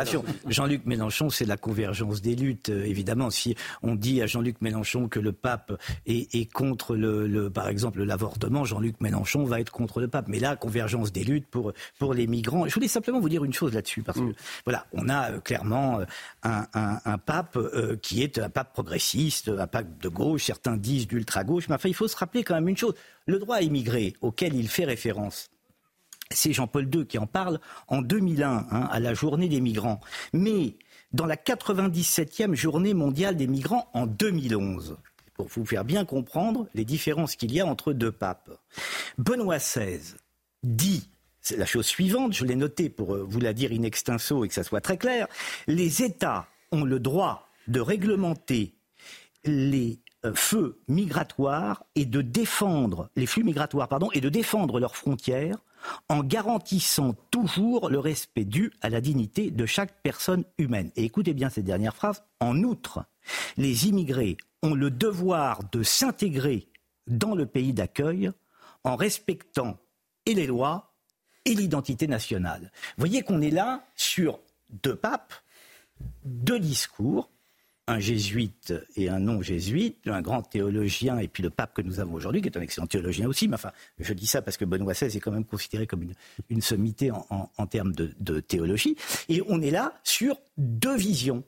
Jean-Luc Mélenchon, c'est la convergence des luttes. Euh, évidemment, si on dit à Jean-Luc Mélenchon que le pape est, contre, le, par exemple, l'avortement, Jean-Luc Mélenchon va être contre le pape. Mais là, convergence des luttes pour, pour les migrants. Je voulais simplement vous dire une chose là-dessus. Parce que, mm. voilà, on a euh, clairement euh, un, pape qui est un pape progressiste, un pape de gauche. Certains disent d'ultra-gauche. Mais enfin, il faut se rappeler quand même une chose. Le droit à immigrer auquel il fait référence, c'est Jean-Paul II qui en parle en 2001, hein, à la journée des migrants. Mais dans la 97e journée mondiale des migrants en 2011, pour vous faire bien comprendre les différences qu'il y a entre deux papes. Benoît XVI dit la chose suivante, je l'ai noté pour euh, vous la dire in extenso et que ça soit très clair, les États ont le droit de réglementer les euh, feux migratoires et de défendre les flux migratoires pardon et de défendre leurs frontières en garantissant toujours le respect dû à la dignité de chaque personne humaine. Et écoutez bien cette dernière phrase. En outre, les immigrés ont le devoir de s'intégrer dans le pays d'accueil en respectant les lois et l'identité nationale. Vous voyez qu'on est là sur deux papes, deux discours un jésuite et un non-jésuite, un grand théologien et puis le pape que nous avons aujourd'hui, qui est un excellent théologien aussi. Mais enfin, je dis ça parce que Benoît XVI est quand même considéré comme une, sommité en, termes de, théologie. Et on est là sur deux visions.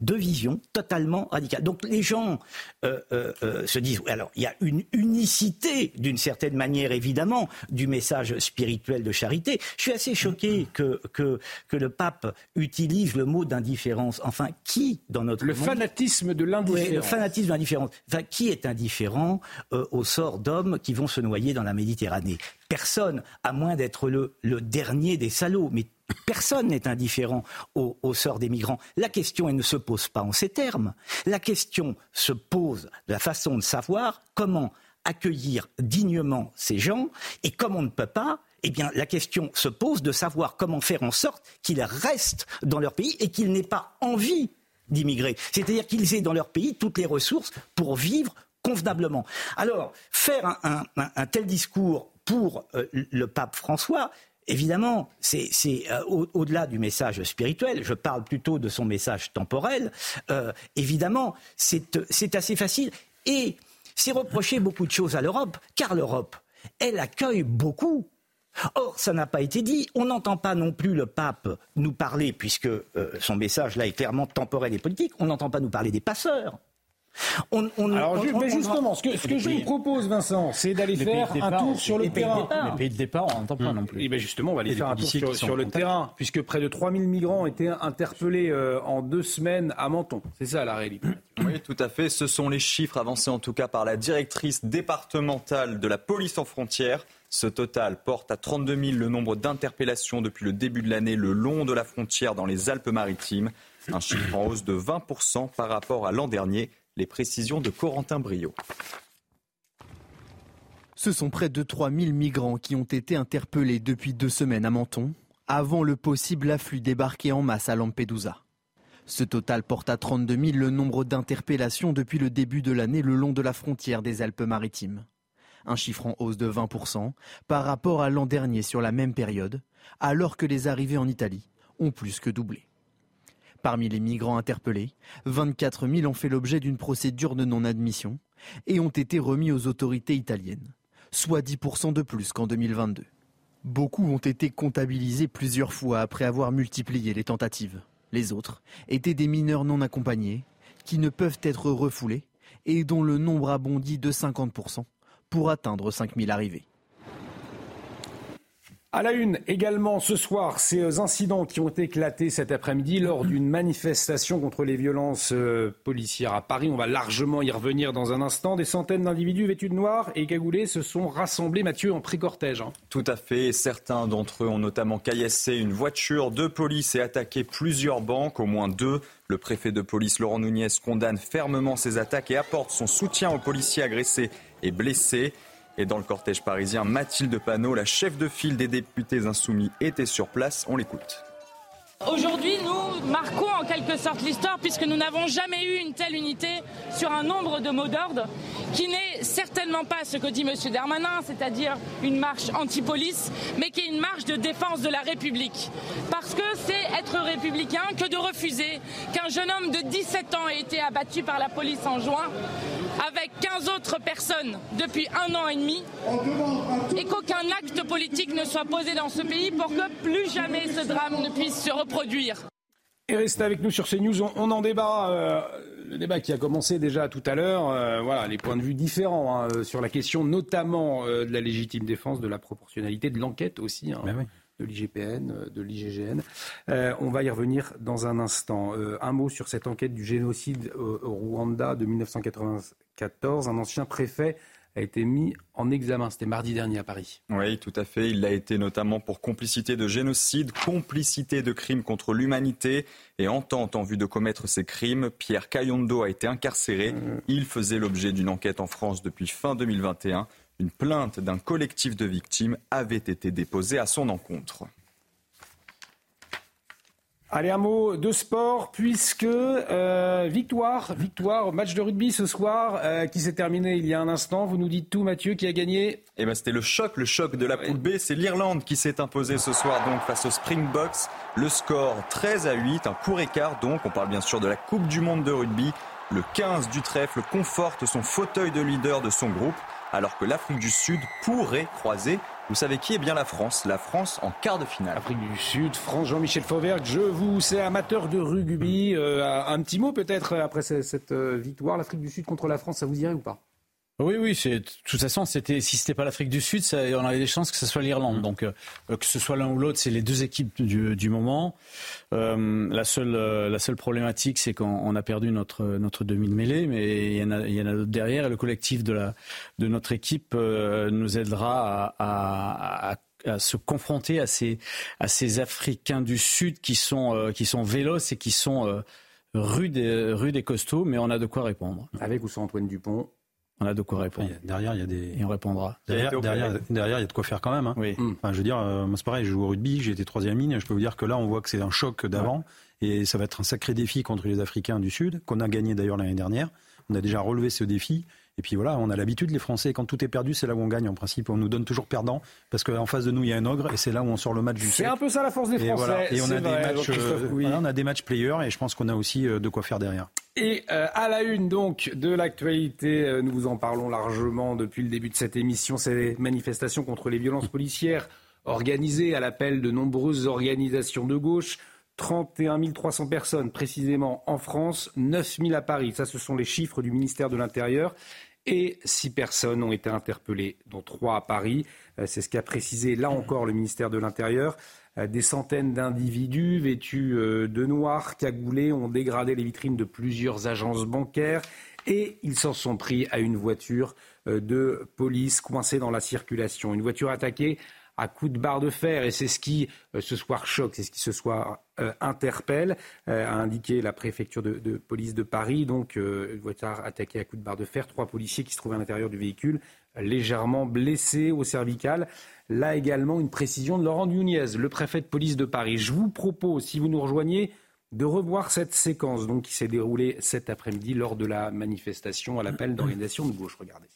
Deux visions totalement radicales. Donc les gens euh, euh, euh, se disent, alors il y a une unicité d'une certaine manière évidemment du message spirituel de charité. Je suis assez choqué que, que, que le pape utilise le mot d'indifférence. Enfin, qui dans notre le monde... fanatisme de l'indifférence. le fanatisme de l'indifférence. Enfin, qui est indifférent au sort d'hommes qui vont se noyer dans la Méditerranée? Personne, à moins d'être le, le dernier des salauds. Mais Personne n'est indifférent au, sort des migrants. La question, elle ne se pose pas en ces termes. La question se pose de la façon de savoir comment accueillir dignement ces gens et comme on ne peut pas, eh bien, la question se pose de savoir comment faire en sorte qu'ils restent dans leur pays et qu'ils n'aient pas envie d'immigrer. C'est-à-dire qu'ils aient dans leur pays toutes les ressources pour vivre convenablement. Alors, faire un, tel discours pour euh, le pape François, Évidemment, c'est euh, au-delà du message spirituel, je parle plutôt de son message temporel, euh, évidemment, c'est assez facile. Et c'est reprocher beaucoup de choses à l'Europe, car l'Europe, elle accueille beaucoup. Or, ça n'a pas été dit. On n'entend pas non plus le pape nous parler, puisque euh, son message là est clairement temporel et politique, on n'entend pas nous parler des passeurs. On, Alors, mais justement, ce que, ce que je vous propose, Vincent, c'est d'aller faire un tour sur le terrain. Les pays de départ, on n'entend pas non plus. Et eh bien justement, on va aller faire un tour sur, le terrain, puisque près de 3000 migrants ont été interpellés euh, en deux semaines à Menton. C'est ça la réalité. Oui, tout à fait. Ce sont les chiffres avancés en tout cas par la directrice départementale de la police en frontières. Ce total porte à 32 000 le nombre d'interpellations depuis le début de l'année le long de la frontière dans les Alpes-Maritimes. Un chiffre en hausse de 20% par rapport à l'an dernier. Les précisions de Corentin Brio. Ce sont près de 3000 migrants qui ont été interpellés depuis deux semaines à Menton, avant le possible afflux débarqué en masse à Lampedusa. Ce total porte à 32 000 le nombre d'interpellations depuis le début de l'année le long de la frontière des Alpes-Maritimes. Un chiffre en hausse de 20% par rapport à l'an dernier sur la même période, alors que les arrivées en Italie ont plus que doublé. Parmi les migrants interpellés, 24 000 ont fait l'objet d'une procédure de non-admission et ont été remis aux autorités italiennes, soit 10% de plus qu'en 2022. Beaucoup ont été comptabilisés plusieurs fois après avoir multiplié les tentatives. Les autres étaient des mineurs non accompagnés qui ne peuvent être refoulés et dont le nombre a bondi de 50% pour atteindre 5 000 arrivées. À la une également ce soir, ces incidents qui ont éclaté cet après-midi lors d'une manifestation contre les violences euh, policières à Paris. On va largement y revenir dans un instant. Des centaines d'individus vêtus de noir et cagoulés se sont rassemblés, Mathieu, en pré-cortège. Hein. Tout à fait. Certains d'entre eux ont notamment caillassé une voiture de police et attaqué plusieurs banques, au moins deux. Le préfet de police Laurent Nunez condamne fermement ces attaques et apporte son soutien aux policiers agressés et blessés. Et dans le cortège parisien, Mathilde Panot, la chef de file des députés insoumis, était sur place. On l'écoute. Aujourd'hui, nous marquons en quelque sorte l'histoire puisque nous n'avons jamais eu une telle unité sur un nombre de mots d'ordre qui n'est certainement pas ce que dit M. Darmanin, c'est-à-dire une marche anti-police, mais qui est une marche de défense de la République. Parce que c'est être républicain que de refuser qu'un jeune homme de 17 ans ait été abattu par la police en juin avec 15 autres personnes depuis un an et demi et qu'aucun acte politique ne soit posé dans ce pays pour que plus jamais ce drame ne puisse se reproduire et restez avec nous sur CNews, on, on en débat. Euh, le débat qui a commencé déjà tout à l'heure, euh, voilà, les points de vue différents hein, sur la question notamment euh, de la légitime défense, de la proportionnalité, de l'enquête aussi, hein, ben de l'IGPN, de l'IGGN. on va y revenir dans un instant. un mot sur cette enquête du génocide au Rwanda de 1994. Un ancien préfet a été mis en examen. C'était mardi dernier à Paris. Oui, tout à fait. Il l'a été notamment pour complicité de génocide, complicité de crimes contre l'humanité et entente en vue de commettre ces crimes. Pierre Cayondo a été incarcéré. Mmh. Il faisait l'objet d'une enquête en France depuis fin 2021. Une plainte d'un collectif de victimes avait été déposée à son encontre. Allez, un mot de sport, puisque euh, victoire, victoire, match de rugby ce soir euh, qui s'est terminé il y a un instant. Vous nous dites tout, Mathieu, qui a gagné Eh ben, c'était le choc, le choc de la poule B. C'est l'Irlande qui s'est imposée ce soir donc face aux Springboks. Le score 13 à 8, un court écart donc. On parle bien sûr de la Coupe du Monde de rugby. Le 15 du trèfle conforte son fauteuil de leader de son groupe. alors que l'Afrique du Sud pourrait croiser vous savez qui est bien la France La France en quart de finale. Afrique du Sud, France, Jean-Michel Fauvergue, je vous sais amateur de rugby. Euh, un petit mot peut-être après cette, euh, victoire, l'Afrique du Sud contre la France, ça vous irait ou pas? Oui, oui, de toute façon, c'était si c'était pas l'Afrique du Sud, ça, on avait des chances que ce soit l'Irlande. Donc euh, que ce soit l'un ou l'autre, c'est les deux équipes du, du moment. Euh, la seule, euh, la seule problématique, c'est qu'on a perdu notre notre demi de mêlée, mais il y en a, il y en a d'autres derrière. Et le collectif de la de notre équipe euh, nous aidera à, à, à se confronter à ces à ces Africains du Sud qui sont qui sont véloces et qui sont rudes et, rudes et costauds, mais on a de quoi répondre. Avec ou sans Antoine Dupont on a de quoi répondre. derrière, il y a des. Et on répondra. Derrière, derrière, derrière, il y a de quoi faire quand même. Hein. Oui. Enfin, je veux dire, euh, moi c'est pareil, je joue au rugby, j'ai été troisième ligne. Je peux vous dire que là, on voit que c'est un choc d'avant. Et ça va être un sacré défi contre les Africains du Sud, qu'on a gagné d'ailleurs l'année dernière. On a déjà relevé ce défi. Et puis voilà, on a l'habitude, les Français, quand tout est perdu, c'est là où on gagne en principe. On nous donne toujours perdant, parce qu'en face de nous, il y a un ogre, et c'est là où on sort le match du C'est un peu ça la force des Français. Et, on, a des matchs, euh, on a des matchs players, et je pense qu'on a aussi euh, de quoi faire derrière. Et euh, à la une donc de l'actualité, nous vous en parlons largement depuis le début de cette émission, ces manifestations contre les violences policières organisées à l'appel de nombreuses organisations de gauche. 31 300 personnes précisément en France, 9 000 à Paris. Ça, ce sont les chiffres du ministère de l'Intérieur et six personnes ont été interpellées, dont trois à Paris. Euh, c'est ce qu'a précisé là encore le ministère de l'Intérieur. Euh, des centaines d'individus vêtus euh, de noir, cagoulés, ont dégradé les vitrines de plusieurs agences bancaires et ils s'en sont pris à une voiture de police coincée dans la circulation. Une voiture attaquée à coups de barre de fer. Et c'est ce qui, ce soir, choque, c'est ce qui, ce soir, euh, interpelle, euh, a indiqué la préfecture de, police de Paris. Donc, une voiture attaquée à coups de barre de fer. Trois policiers qui se trouvaient à l'intérieur du véhicule, légèrement blessés au cervical. Là également, une précision de Laurent Nunez, le préfet de police de Paris. Je vous propose, si vous nous rejoignez, de revoir cette séquence donc, qui s'est déroulée cet après-midi lors de la manifestation à l'appel d'organisation de gauche. Regardez.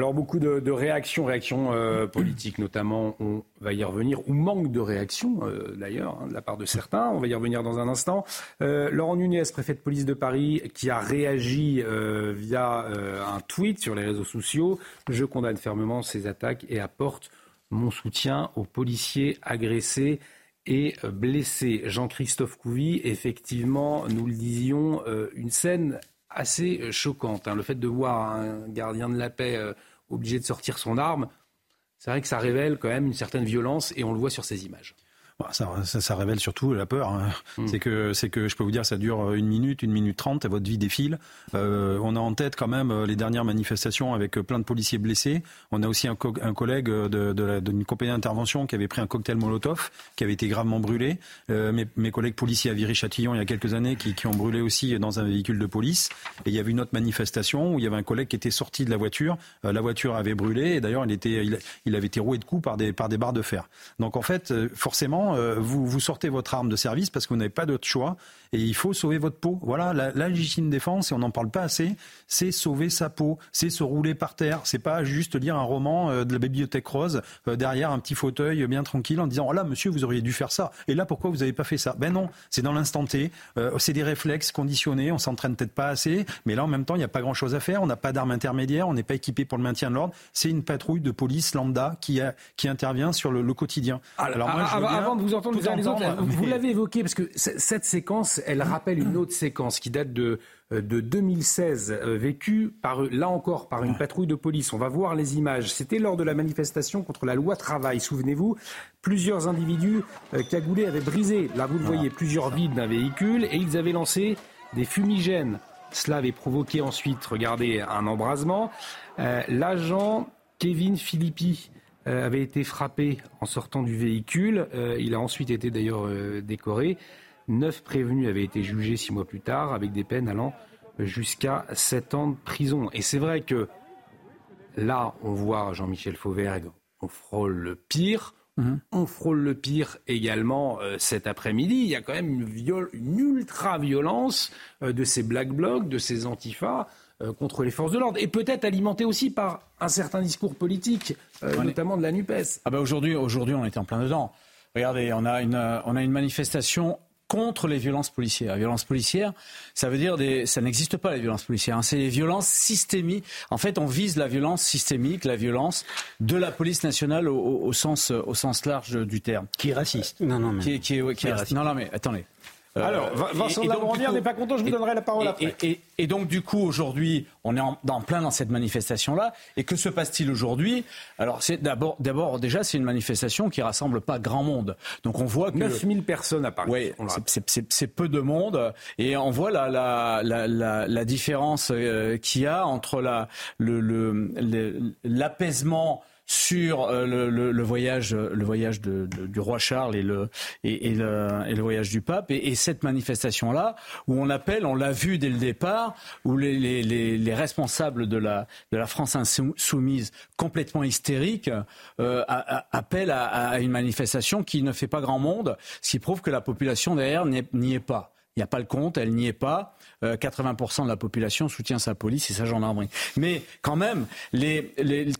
Alors beaucoup de, réactions, réactions euh, politiques notamment, on va y revenir, ou manque de réactions euh, d'ailleurs hein, de la part de certains, on va y revenir dans un instant. Euh, Laurent Nunez, préfet de police de Paris, qui a réagi via un tweet sur les réseaux sociaux, je condamne fermement ces attaques et apporte mon soutien aux policiers agressés et blessés. Jean-Christophe Couvi, effectivement, nous le disions, une scène assez euh, choquante. Hein. Le fait de voir un gardien de la paix euh, obligé de sortir son arme, c'est vrai que ça révèle quand même une certaine violence et on le voit sur ces images. Bah, ça, ça, révèle surtout la peur. Hein. Hmm. C'est que c'est que je peux vous dire, ça dure une minute, une minute trente, et votre vie défile. Euh, on a en tête quand même euh, les dernières manifestations avec euh, plein de policiers blessés. On a aussi un, un collègue de, de d'une compagnie d'intervention qui avait pris un cocktail Molotov, qui avait été gravement brûlé. Euh, mes, mes, collègues policiers à Viry-Châtillon il y a quelques années qui, qui, ont brûlé aussi dans un véhicule de police. Et il y avait une autre manifestation où il y avait un collègue qui était sorti de la voiture. Euh, la voiture avait brûlé et d'ailleurs il était il, il, avait été roué de coups par des par des barres de fer. Donc en fait, forcément vous, vous sortez votre arme de service parce que vous n'avez pas d'autre choix et il faut sauver votre peau. Voilà, la, légitime défense, et on n'en parle pas assez, c'est sauver sa peau, c'est se rouler par terre, c'est pas juste lire un roman euh, de la bibliothèque rose euh, derrière un petit fauteuil bien tranquille en disant oh là monsieur vous auriez dû faire ça. Et là pourquoi vous n'avez pas fait ça? Ben non, c'est dans l'instant T, c'est des réflexes conditionnés, on s'entraîne peut-être pas assez, mais là en même temps il n'y a pas grand chose à faire, on n'a pas d'armes intermédiaires, on n'est pas équipé pour le maintien de l'ordre, c'est une patrouille de police lambda qui, a, qui intervient sur le, quotidien. Alors, moi, avant de vous entendre, vous, l'avez évoqué parce que cette séquence séquence, elle rappelle une autre séquence qui date de, euh, de 2016, euh, vécue par, là encore par une patrouille de police. On va voir les images. C'était lors de la manifestation contre la loi travail. Souvenez-vous, plusieurs individus cagoulés avaient brisé, là vous le voyez, plusieurs vides d'un véhicule et ils avaient lancé des fumigènes. Cela avait provoqué ensuite, regardez, un embrasement. L'agent Kevin Philippi euh, avait été frappé en sortant du véhicule. Euh, il a ensuite été d'ailleurs euh, décoré. Neuf prévenus avaient été jugés six mois plus tard avec des peines allant jusqu'à sept ans de prison. Et c'est vrai que là, on voit Jean-Michel Fauvergue, on frôle le pire. Mhm. On frôle le pire également cet après-midi. Il y a quand même une, une ultra-violence de ces black blocs, de ces antifas. Euh, contre les forces de l'ordre et peut-être alimenté aussi par un certain discours politique, euh, notamment de la NUPES. Ah bah aujourd'hui, aujourd'hui, on était en plein dedans. Regardez, on a une, euh, on a une manifestation contre les violences policières. Les violences policières, ça veut dire des, ça n'existe pas les violences policières. Hein. C'est les violences systémiques. En fait, on vise la violence systémique, la violence de la police nationale au, sens, au sens large du terme. Qui est raciste. Non, non, mais qui, qui est, qui est raciste. Non, non, mais attendez. Euh, Alors, Vincent de n'est pas content, je vous donnerai la parole après. Et, donc, du coup, aujourd'hui, on est en, plein dans cette manifestation-là. Et que se passe-t-il aujourd'hui? Alors, c'est d'abord, d'abord, déjà, c'est une manifestation qui rassemble pas grand monde. Donc, on voit que 9000 personnes à Paris. Oui, c'est peu de monde. Et on voit la, la, la, la, différence euh, qu'il y a entre l'apaisement sur euh, le, voyage, le voyage du roi Charles et le, et, le, voyage du pape. Et, cette manifestation-là, où on appelle, on l'a vu dès le départ, où les, responsables de la, de la France insoumise, complètement hystériques, euh, appellent à, une manifestation qui ne fait pas grand monde, ce qui prouve que la population derrière n'y est pas. Il n'y a pas le compte, elle n'y est pas. 80% euh, de la population soutient sa police et sa gendarmerie. Mais quand même, les,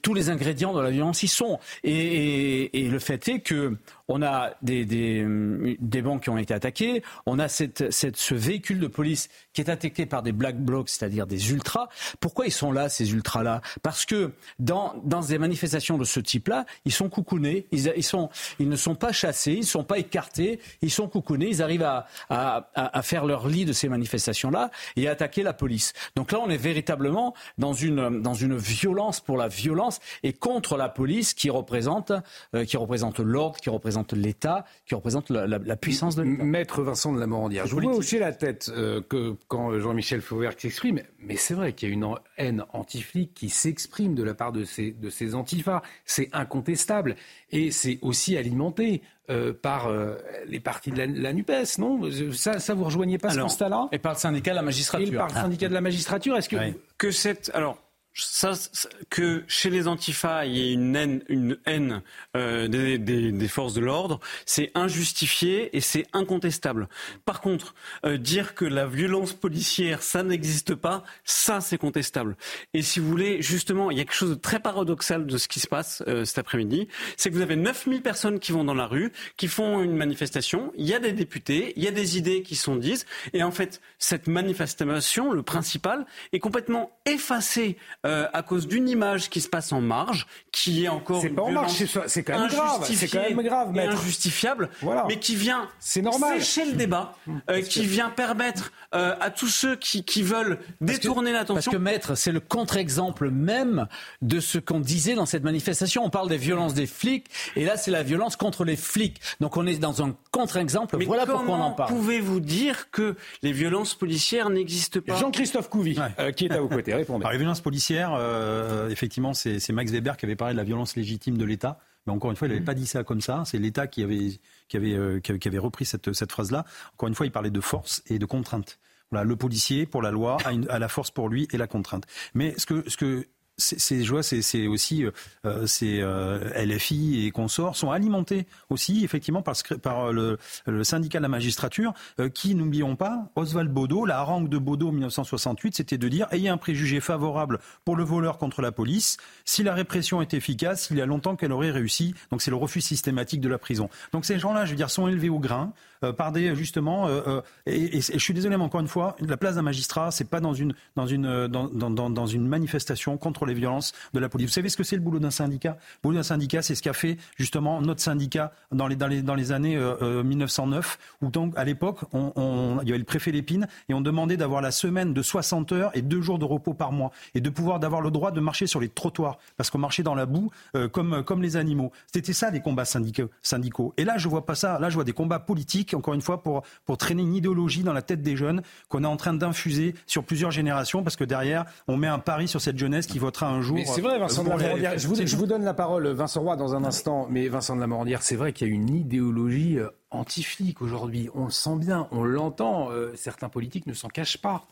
tous les ingrédients de la violence y sont. Et, le fait est que on a des, des, banques qui ont été attaquées, on a cette, cette, ce véhicule de police qui est attaqué par des black blocs, c'est-à-dire des ultras. Pourquoi ils sont là, ces ultras-là? Parce que dans, dans des manifestations de ce type-là, ils sont coucounés, ils, ils, sont, ils ne sont pas chassés, ils ne sont pas écartés, ils sont coucounés, ils arrivent à, à, à faire leur lit de ces manifestations-là et attaquer la police. Donc là, on est véritablement dans une, dans une violence pour la violence et contre la police qui représente, euh, qui représente l'ordre, qui représente l'État, qui représente la, puissance de l'État. Maître Vincent de la Morandière, je voulais hocher la tête euh, que quand Jean-Michel Fauvert s'exprime, mais c'est vrai qu'il y a une haine anti-flic qui s'exprime de la part de ces, de ces antifas. C'est incontestable et c'est aussi alimenté euh, par euh, les partis de la, NUPES, non? Ça, ça, vous rejoignez pas ce constat-là? Et par le syndicat de la magistrature. Et par le syndicat de la magistrature. Est-ce que, que cette... Alors, que chez les antifas, il y ait une haine, euh, des, forces de l'ordre, c'est injustifié et c'est incontestable. Par contre, euh, dire que la violence policière, ça n'existe pas, ça c'est contestable. Et si vous voulez, justement, il y a quelque chose de très paradoxal de ce qui se passe euh, cet après-midi, c'est que vous avez 9000 personnes qui vont dans la rue, qui font une manifestation, il y a des députés, il y a des idées qui sont dites, et en fait, cette manifestation, le principal, est complètement effacée à cause d'une image qui se passe en marge, qui est encore c'est pas en marge, c'est quand même grave, c'est quand même grave, et injustifiable, voilà. mais qui vient c'est normal sécher le débat, mmh. euh, qui vient permettre euh, à tous ceux qui, qui veulent détourner l'attention. Parce que maître, c'est le contre-exemple même de ce qu'on disait dans cette manifestation. On parle des violences des flics, et là c'est la violence contre les flics. Donc on est dans un contre-exemple. Voilà pourquoi on en parle. Pouvez-vous dire que les violences policières n'existent pas? Jean-Christophe Couvi, qui est à vos côtés, répondez. les violences policières euh, effectivement, c'est Max Weber qui avait parlé de la violence légitime de l'État. Mais encore une fois, il n'avait mm. pas dit ça comme ça. C'est l'État qui avait, qui, avait, euh, qui avait repris cette, cette phrase-là. Encore une fois, il parlait de force et de contrainte. Voilà, le policier pour la loi a, a, la force pour lui et la contrainte. Mais ce que, ce que ces joies, c'est aussi euh, euh ces euh, LFI et consorts sont alimentés aussi effectivement par, le, syndicat de la magistrature qui, n'oublions pas, Oswald Baudot, la harangue de Baudot en 1968, c'était de dire ayez un préjugé favorable pour le voleur contre la police. Si la répression est efficace, il y a longtemps qu'elle aurait réussi. Donc c'est le refus systématique de la prison. Donc ces gens-là, je veux dire, sont élevés au grain par des justement. Et, et, je suis désolé, mais encore une fois, la place d'un magistrat, c'est pas dans une dans une dans, dans, dans une manifestation contre les violences de la police. Vous savez ce que c'est le boulot d'un syndicat? Le boulot d'un syndicat, c'est ce qu'a fait justement notre syndicat dans les, dans les, dans les années 1909, où donc à l'époque, il y avait le préfet Lépine et on demandait d'avoir la semaine de 60 heures et deux jours de repos par mois et de pouvoir d'avoir le droit de marcher sur les trottoirs parce qu'on marchait dans la boue comme, comme les animaux. C'était ça les combats syndicaux, syndicaux. Et là, je vois pas ça. Là, je vois des combats politiques, encore une fois, pour, pour traîner une idéologie dans la tête des jeunes qu'on est en train d'infuser sur plusieurs générations parce que derrière, on met un pari sur cette jeunesse qui votera un jour. c'est vrai, Vincent de la Morandière. Je vous, je vous donne la parole, Vincent Roy, dans un instant. Mais Vincent de la Morandière, c'est vrai qu'il y a une idéologie euh, anti-flic aujourd'hui. On le sent bien, on l'entend. Euh, certains politiques ne s'en cachent pas.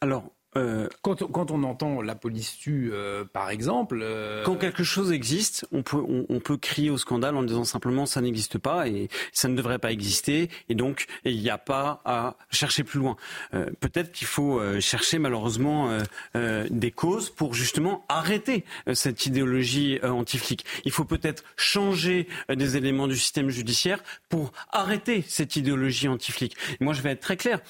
Alors, euh, quand, quand, on entend la police tue, euh, par exemple. Euh... Quand quelque chose existe, on peut, on, on, peut crier au scandale en disant simplement ça n'existe pas et ça ne devrait pas exister et donc il n'y a pas à chercher plus loin. Euh, Peut-être qu'il faut chercher malheureusement euh, des causes pour justement arrêter cette idéologie anti-flic. Il faut peut-être changer des éléments du système judiciaire pour arrêter cette idéologie anti-flic. Moi, je vais être très clair.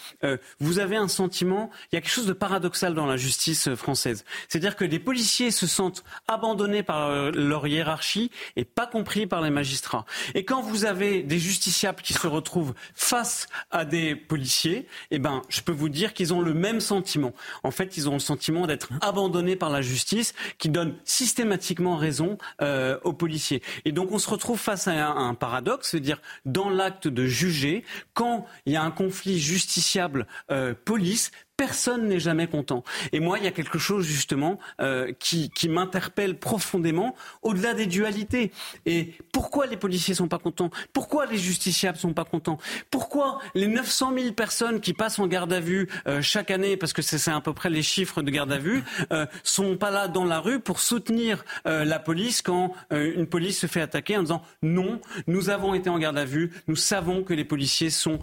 vous avez un sentiment, il y a quelque chose de paradoxal dans la justice française. C'est-à-dire que les policiers se sentent abandonnés par euh, leur hiérarchie et pas compris par les magistrats. Et quand vous avez des justiciables qui se retrouvent face à des policiers, eh ben, je peux vous dire qu'ils ont le même sentiment. En fait, ils ont le sentiment d'être abandonnés par la justice, qui donne systématiquement raison euh, aux policiers. Et donc, on se retrouve face à un, paradoxe, c'est-à-dire dans l'acte de juger, quand il y a un conflit justiciable euh, police, personne n'est jamais content. Et moi, il y a quelque chose justement euh, qui, qui m'interpelle profondément au-delà des dualités. Et pourquoi les policiers sont pas contents? Pourquoi les justiciables sont pas contents? Pourquoi les 900 000 personnes qui passent en garde à vue euh, chaque année, parce que c'est à peu près les chiffres de garde à vue, euh, sont pas là dans la rue pour soutenir euh, la police quand une police se fait attaquer en disant non, nous avons été en garde à vue, nous savons que les policiers sont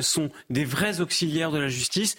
sont des vrais auxiliaires de la justice,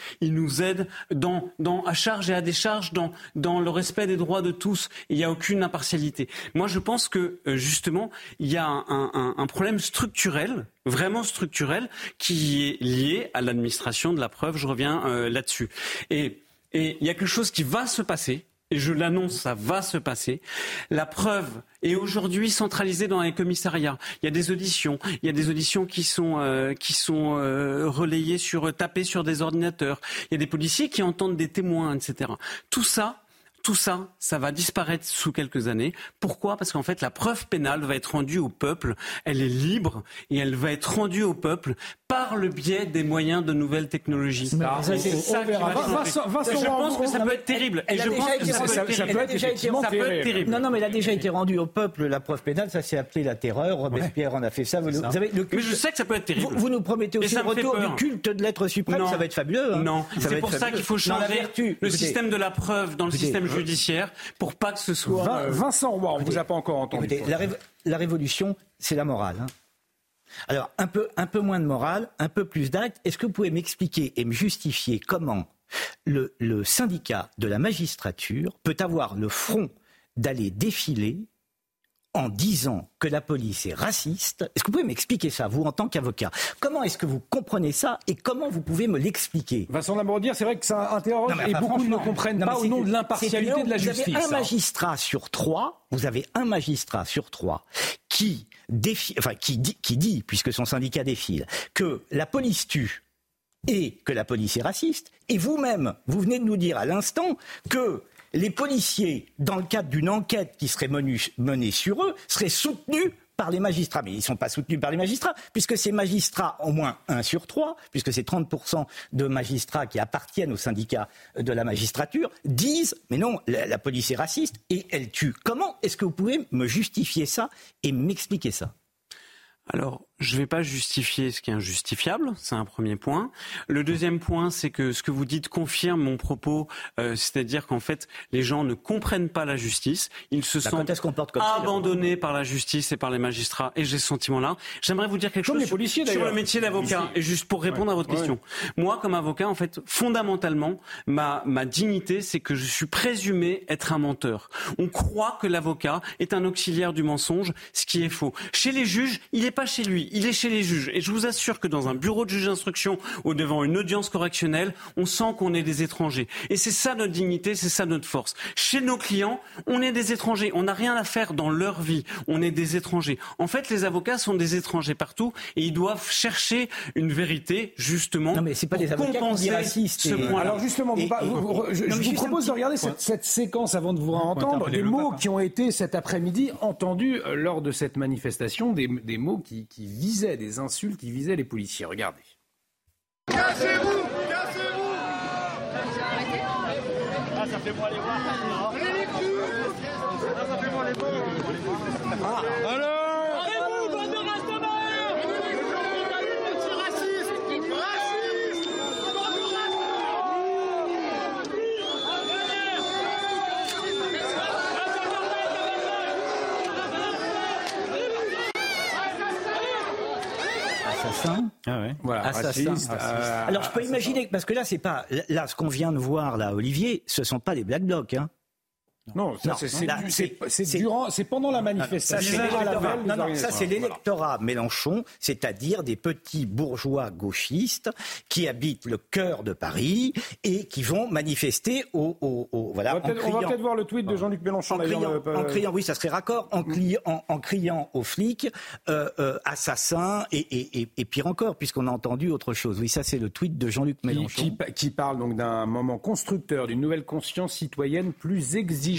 aide dans, dans, à charge et à décharge dans, dans le respect des droits de tous. Il n'y a aucune impartialité. Moi, je pense que euh, justement, il y a un, un, problème structurel vraiment structurel qui est lié à l'administration de la preuve. Je reviens euh, là-dessus. Et il y a quelque chose qui va se passer et je l'annonce, ça va se passer. La preuve est aujourd'hui centralisée dans les commissariats. Il y a des auditions, il y a des auditions qui sont euh, qui sont euh, relayées sur tapées sur des ordinateurs. Il y a des policiers qui entendent des témoins, etc. Tout ça, tout ça, ça va disparaître sous quelques années. Pourquoi? Parce qu'en fait, la preuve pénale va être rendue au peuple. Elle est libre et elle va être rendue au peuple par le biais des moyens de nouvelles technologies. C'est ça qui va Je pense que ça peut être terrible. Et je pense que ça peut être terrible. déjà été Ça rendue- peut être terrible. Non, non, mais elle a déjà été rendue au peuple, la preuve pénale. Ça s'est appelé la terreur. Robespierre en a fait ça. Vous, C'est ça. vous savez, le Mais je sais que ça peut être terrible. Vous, vous nous promettez Et aussi le retour du culte de l'être suprême. Non. Ça va être fabuleux. hein. Non, c'est pour ça qu'il faut changer vertu, le système de la preuve dans le système euh, judiciaire pour pas que ce soit. Euh, Vincent Roy, on vous a pas encore entendu. La, révo- la révolution, c'est la morale. Alors, un peu, un peu moins de morale, un peu plus d'actes. Est-ce que vous pouvez m'expliquer et me justifier comment le, le syndicat de la magistrature peut avoir le front d'aller défiler en disant que la police est raciste? Est-ce que vous pouvez m'expliquer ça, vous, en tant qu'avocat? Comment est-ce que vous comprenez ça et comment vous pouvez me l'expliquer? Vincent Lamourdière, c'est vrai que ça interroge Non, et beaucoup ne comprennent non, pas au nom de l'impartialité de la vous avez justice. un hein. magistrat sur trois, vous avez un magistrat sur trois qui qui dit, puisque son syndicat défile, que la police tue et que la police est raciste. Et vous-même, vous venez de nous dire à l'instant que les policiers, dans le cadre d'une enquête qui serait menée sur eux, seraient soutenus par les magistrats. Mais ils ne sont pas soutenus par les magistrats, puisque ces magistrats, au moins un sur trois, puisque c'est 30% de magistrats qui appartiennent au syndicat de la magistrature, disent, mais non, la, la police est raciste et elle tue. Comment est-ce que vous pouvez me justifier ça et m'expliquer ça? Alors, je ne vais pas justifier ce qui est injustifiable, c'est un premier point. Le deuxième point, c'est que ce que vous dites confirme mon propos, euh, c'est-à-dire qu'en fait, les gens ne comprennent pas la justice, ils se Bah, sentent ça, abandonnés par la justice et par les magistrats, et j'ai ce sentiment-là. J'aimerais vous dire quelque Comme chose les sur- policiers, sur, d'ailleurs. le métier d'avocat, et juste pour répondre Ouais. à votre Ouais. question. Moi, comme avocat, en fait, fondamentalement, ma, ma dignité, c'est que je suis présumé être un menteur. On croit que l'avocat est un auxiliaire du mensonge, ce qui est faux. Chez les juges, il n'est pas chez lui. Aujourd'hui, il est chez les juges. Et je vous assure que dans un bureau de juge d'instruction ou devant une audience correctionnelle, on sent qu'on est des étrangers. Et c'est ça notre dignité, c'est ça notre force. Chez nos clients, on est des étrangers. On n'a rien à faire dans leur vie. On est des étrangers. En fait, les avocats sont des étrangers partout et ils doivent chercher une vérité, justement, non, mais c'est pas des avocats compenser racistes. ce point Alors justement, vous, vous, je, je vous propose de regarder cette, cette, séquence avant de vous entendre des mots qui ont été cet après-midi entendus euh, lors de cette manifestation, des, des mots qui, qui visaient, des insultes qui visaient les policiers. Regardez. Cassez-vous Cassez-vous Ah, ça fait moi les voir. Ah, ça fait moi les voir. Alors Assassin. Ah ouais. Voilà, Assassin. raciste, euh, Alors je peux imaginer, parce que là c'est pas, là ce qu'on vient de voir là, Olivier, ce sont pas des black blocs. Hein. Non, Non, c'est- pendant la Ça, manifestation. c'est l'électorat. ça c'est Voilà. l'électorat Mélenchon, c'est-à-dire des petits bourgeois gauchistes qui habitent le cœur de Paris et qui vont manifester au, au- au- voilà, On va peut-être criant- voir le tweet de Jean-Luc Mélenchon. en criant, euh, en criant, oui, ça serait raccord, en, cli- en- en criant aux flics, euh, euh, assassins et, et- et- et pire encore, puisqu'on a entendu autre chose. Oui, ça c'est le tweet de Jean-Luc Mélenchon. qui parle donc d'un moment constructeur, d'une nouvelle conscience citoyenne plus exigeante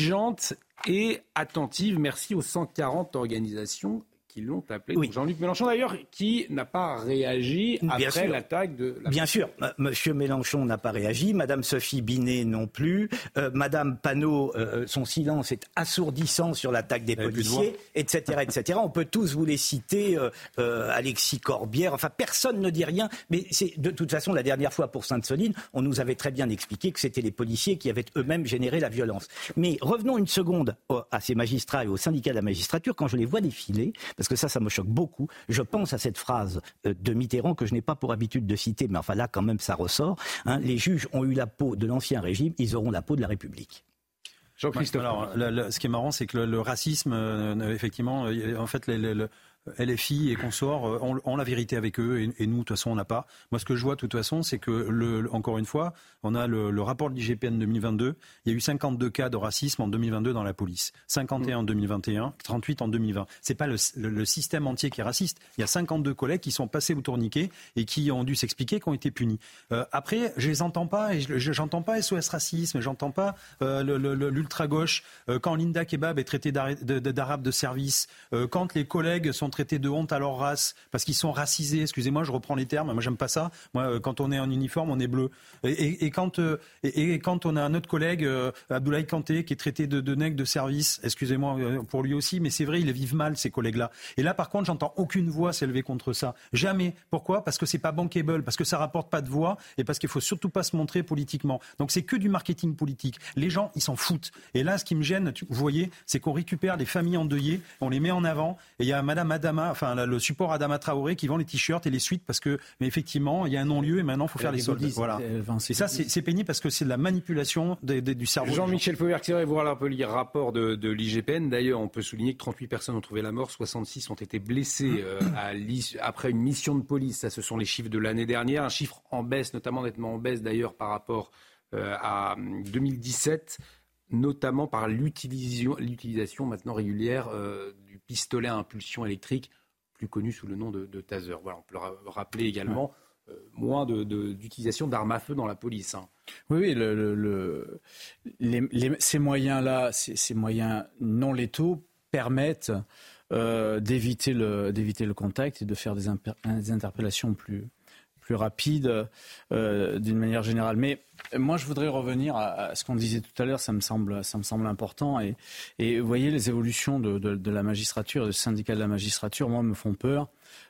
et attentive. Merci aux 140 organisations qui l'ont appelé. Jean-Luc Mélenchon d'ailleurs qui n'a pas réagi Bien après l'attaque de la Bien sûr, M- Monsieur Mélenchon n'a pas réagi, Madame Sophie Binet non plus, euh, Madame Panot, euh, son silence est assourdissant sur l'attaque des policiers, etc., etc. On peut tous vous les citer, euh, euh, Alexis Corbière, enfin personne ne dit rien, mais c'est de toute façon la dernière fois pour Sainte-Soline, on nous avait très bien expliqué que c'était les policiers qui avaient eux-mêmes généré la violence. Mais revenons une seconde à ces magistrats et au syndicat de la magistrature, quand je les vois défiler, parce que ça, ça me choque beaucoup, je pense à cette phrase euh, de Mitterrand que je n'ai pas pour habitude de citer, mais enfin là quand même ça ressort, hein, les juges ont eu la peau de l'ancien régime, ils auront la peau de la République. Jean-Christophe. Alors, le- le- ce qui est marrant, c'est que le, le racisme, euh, effectivement, euh, en fait, les- les- le LFI et consorts euh, ont, ont la vérité avec eux et, nous, de toute façon, on n'a pas. Moi, ce que je vois, de toute façon, c'est que, encore une fois, on a le, rapport de l'IGPN 2022. Il y a eu 52 cas de racisme en 2022 dans la police, 51 en 2021, 38 en 2020. C'est pas le, système entier qui est raciste. Il y a 52 collègues qui sont passés au tourniquet et qui ont dû s'expliquer, qui ont été punis. Euh, après, je les entends pas et je, je- j'entends pas SOS racisme, j'entends pas euh, l'ultra gauche. Quand Linda Kebab est traitée d'arabe de service, quand les collègues sont traités de honte à leur race parce qu'ils sont racisés. Excusez-moi, je reprends les termes. Moi, j'aime pas ça. Moi, euh, quand on est en uniforme, on est bleu. Et, et- quand euh, et, quand on a un autre collègue, euh, Abdoulaye Kanté, qui est traité de, de nègre de service, excusez-moi pour lui aussi, mais c'est vrai, ils vivent mal ces collègues-là. Et là, par contre, j'entends aucune voix s'élever contre ça. Jamais. Pourquoi? Parce que c'est pas bankable, parce que ça rapporte pas de voix et parce qu'il faut surtout pas se montrer politiquement. Donc c'est que du marketing politique. Les gens, ils s'en foutent. Et là, ce qui me gêne, vous voyez, c'est qu'on récupère les familles endeuillées, on les met en avant, et il y a Madame Adama, enfin la- le support Adama Traoré qui vend les t-shirts et les suites parce que, mais effectivement, il y a un non-lieu et maintenant il faut faire les les soldes. Voilà. Et ça, c'est pénible parce que c'est de la manipulation des- des- du cerveau. Jean-Michel Fauvertier, voilà un peu le rapport de, de l'IGPN. D'ailleurs, on peut souligner que 38 personnes ont trouvé la mort, 66 ont été blessées euh, à après une mission de police. Ça, ce sont les chiffres de l'année dernière. Un chiffre en baisse, notamment nettement en baisse d'ailleurs par rapport euh, à hum, 2017, notamment par l'utilisation maintenant régulière euh, pistolet à impulsion électrique, plus connu sous le nom de, de taser. Voilà, on peut le ra- rappeler également. euh, moins de- de- d'utilisation d'armes à feu dans la police. hein. Oui, oui, le- le- le- les- les- ces moyens-là, ces, ces moyens non létaux permettent euh, d'éviter le, contact et de faire des interpellations plus, plus rapides euh, d'une manière générale. Mais moi, je voudrais revenir à, ce qu'on disait tout à l'heure, ça me semble, ça me semble important. Et, et vous voyez, les évolutions de, de- de la magistrature, des syndicats de la magistrature, moi, me font peur.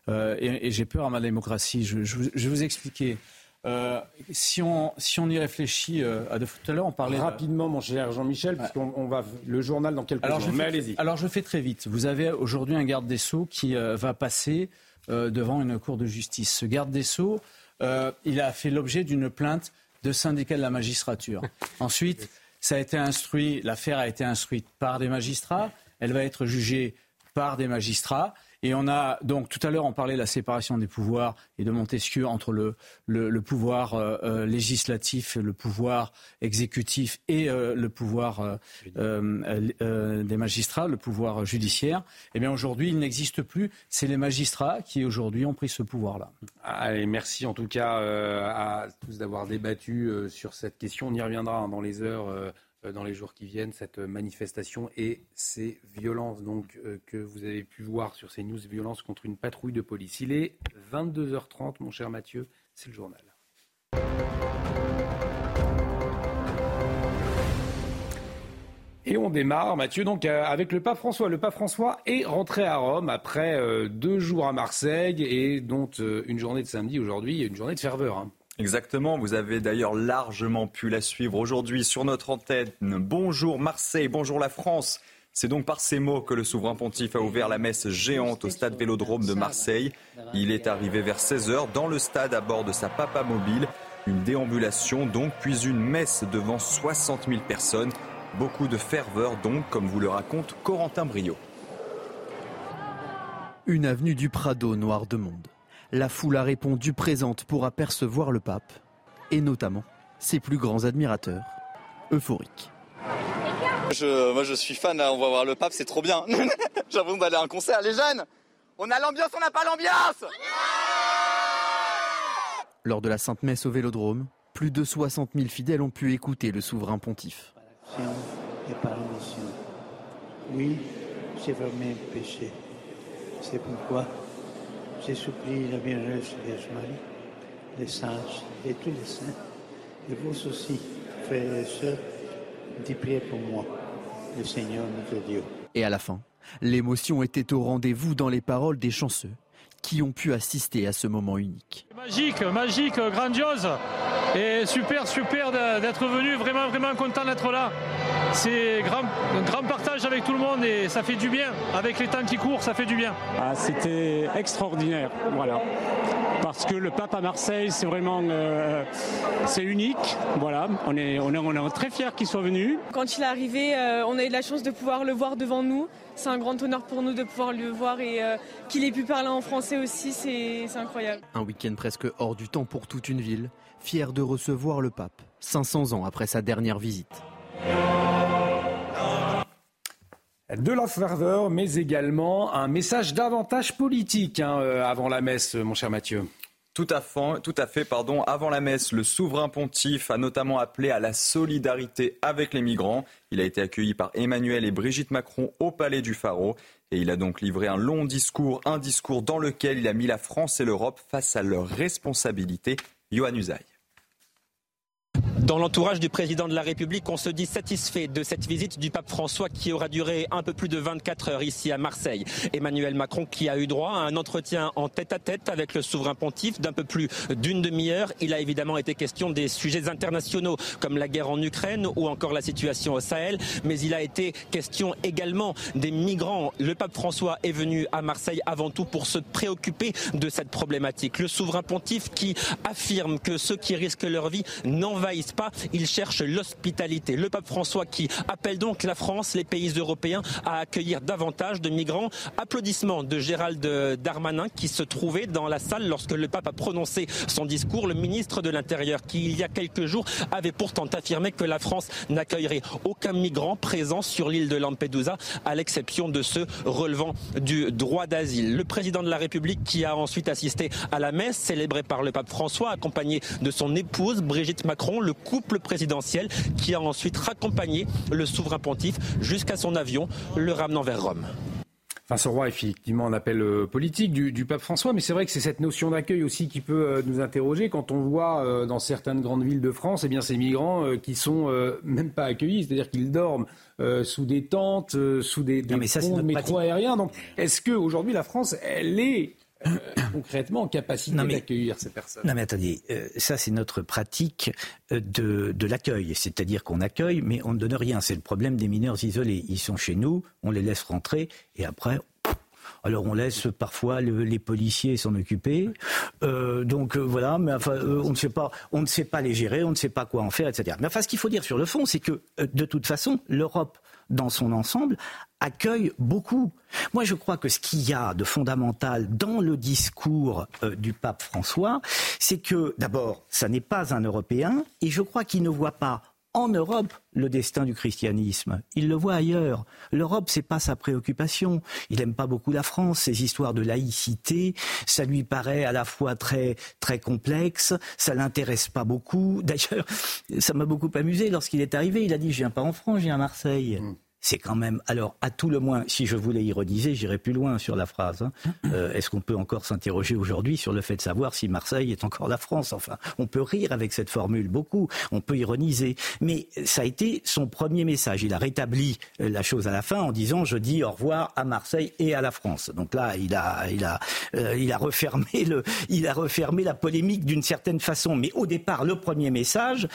Euh, et et j'ai peur à ma démocratie. Je, je vous- je vais vous expliquer. Euh, si, on, si on y réfléchit, euh, à de, tout à l'heure on parlait de- Rapidement, mon cher Jean-Michel, puisqu'on on va le journal dans quelques alors jours. je, Mais fais, allez-y. alors je fais très vite. Vous avez aujourd'hui un garde des Sceaux qui euh, va passer devant une cour de justice. Ce garde des Sceaux, il a fait l'objet d'une plainte de syndicat de la magistrature. Ensuite, ça a été instruit, l'affaire a été instruite par des magistrats, elle va être jugée par des magistrats, Et on a donc tout à l'heure on parlait de la séparation des pouvoirs et de Montesquieu entre le, le, pouvoir euh, euh, législatif, le pouvoir exécutif et euh, le pouvoir des magistrats, le pouvoir judiciaire. Eh bien aujourd'hui il n'existe plus. C'est les magistrats qui aujourd'hui ont pris ce pouvoir-là. Allez, merci en tout cas à tous d'avoir débattu sur cette question. On y reviendra hein, dans les heures dans les jours qui viennent, cette manifestation et ces violences donc, euh, que vous avez pu voir sur ces news, violences contre une patrouille de police. Il est 22h30, mon cher Mathieu, c'est le journal. Et on démarre, Mathieu, donc euh, avec le pape François. Le pape François est rentré à Rome après deux jours à Marseille et dont une journée de samedi aujourd'hui, une journée de ferveur. Hein. Exactement, vous avez d'ailleurs largement pu la suivre aujourd'hui sur notre antenne. Bonjour Marseille, bonjour la France. C'est donc par ces mots que le souverain pontife a ouvert la messe géante au stade Vélodrome de Marseille. Il est arrivé vers 16h dans le stade à bord de sa papa mobile. Une déambulation donc, puis une messe devant 60 000 personnes. Beaucoup de ferveur donc, comme vous le raconte Corentin Brio. Une avenue du Prado noire de monde. La foule a répondu présente pour apercevoir le pape, et notamment ses plus grands admirateurs, euphoriques. moi je suis fan, on va voir le pape, c'est trop bien. J'ai l'impression d'aller à un concert, les jeunes On a l'ambiance, on n'a pas l'ambiance Lors de la Sainte Messe au Vélodrome, plus de 60 000 fidèles ont pu écouter le souverain pontife. Oui, j'ai vraiment péché. C'est pourquoi je supplie la Vierge Vierge Marie, les sages et tous les saints, et vous aussi, frères et sœurs, d'y prier pour moi, le Seigneur notre Dieu. Et à la fin, l'émotion était au rendez-vous dans les paroles des chanceux qui ont pu assister à ce moment unique. Magique, magique, grandiose et super, super d'être venu, vraiment, vraiment content d'être là. C'est grand, un grand partage avec tout le monde et ça fait du bien. Avec les temps qui courent, ça fait du bien. Ah, C'était extraordinaire, voilà. Parce que le pape à Marseille, c'est vraiment euh, c'est unique. Voilà, on est, on est, on est très fiers qu'il soit venu. Quand il est arrivé, euh, on a eu la chance de pouvoir le voir devant nous. C'est un grand honneur pour nous de pouvoir le voir et euh, qu'il ait pu parler en français aussi, c'est incroyable. Un week-end presque hors du temps pour toute une ville fier de recevoir le pape, 500 ans après sa dernière visite. De la ferveur, mais également un message davantage politique hein, euh, avant la messe, mon cher Mathieu. Tout à, fait, tout à fait, pardon. Avant la messe, le souverain pontife a notamment appelé à la solidarité avec les migrants. Il a été accueilli par Emmanuel et Brigitte Macron au Palais du Pharaon. Et il a donc livré un long discours, un discours dans lequel il a mis la France et l'Europe face à leurs responsabilités. Johan Usaï. Dans l'entourage du président de la République, on se dit satisfait de cette visite du pape François qui aura duré un peu plus de 24 heures ici à Marseille. Emmanuel Macron qui a eu droit à un entretien en tête-à-tête avec le souverain pontife d'un peu plus d'une demi-heure. Il a évidemment été question des sujets internationaux comme la guerre en Ukraine ou encore la situation au Sahel, mais il a été question également des migrants. Le pape François est venu à Marseille avant tout pour se préoccuper de cette problématique. Le souverain pontife qui affirme que ceux qui risquent leur vie n'envahissent pas, il cherche l'hospitalité. Le pape François qui appelle donc la France, les pays européens à accueillir davantage de migrants. Applaudissements de Gérald Darmanin qui se trouvait dans la salle lorsque le pape a prononcé son discours. Le ministre de l'Intérieur qui, il y a quelques jours, avait pourtant affirmé que la France n'accueillerait aucun migrant présent sur l'île de Lampedusa, à l'exception de ceux relevant du droit d'asile. Le président de la République qui a ensuite assisté à la messe célébrée par le pape François, accompagné de son épouse Brigitte Macron, couple présidentiel qui a ensuite raccompagné le souverain pontife jusqu'à son avion, le ramenant vers Rome. Enfin, roi, effectivement, un appel euh, politique du, pape François, mais c'est vrai que c'est cette notion d'accueil aussi qui peut euh, nous interroger quand on voit euh, dans certaines grandes villes de France, eh bien, ces migrants qui sont même pas accueillis, c'est-à-dire qu'ils dorment sous des tentes, sous des, des ponts de métro aérien. Donc, est-ce que aujourd'hui la France, elle est euh, concrètement en capacité d'accueillir ces personnes. Non mais attendez, euh, ça c'est notre pratique euh, de, de l'accueil, c'est-à-dire qu'on accueille mais on ne donne rien. C'est le problème des mineurs isolés. Ils sont chez nous, on les laisse rentrer et après alors on laisse parfois les policiers s'en occuper. donc voilà, mais enfin, on ne sait pas, on ne sait pas les gérer, on ne sait pas quoi en faire, etc. Mais enfin, ce qu'il faut dire sur le fond, c'est que de toute façon, l'Europe dans son ensemble, accueille beaucoup. Moi, je crois que ce qu'il y a de fondamental dans le discours euh, du pape François, c'est que, d'abord, ça n'est pas un Européen, et je crois qu'il ne voit pas en Europe le destin du christianisme. Il le voit ailleurs. L'Europe, c'est pas sa préoccupation. Il aime pas beaucoup la France. Ces histoires de laïcité, ça lui paraît à la fois très très complexe. Ça l'intéresse pas beaucoup. D'ailleurs, ça m'a beaucoup amusé lorsqu'il est arrivé. Il a dit, je viens pas en France, je viens à Marseille. Mm c'est quand même. Alors, à tout le moins, si je voulais ironiser, j'irais plus loin sur la phrase. Hein. Euh, est-ce qu'on peut encore s'interroger aujourd'hui sur le fait de savoir si Marseille est encore la France? Enfin, on peut rire avec cette formule, beaucoup. On peut ironiser. Mais ça a été son premier message. Il a rétabli euh, la chose à la fin en disant Je dis au revoir à Marseille et à la France. Donc là, il a, il a, euh, il a, refermé, le, il a refermé la polémique d'une certaine façon. Mais au départ, le premier message,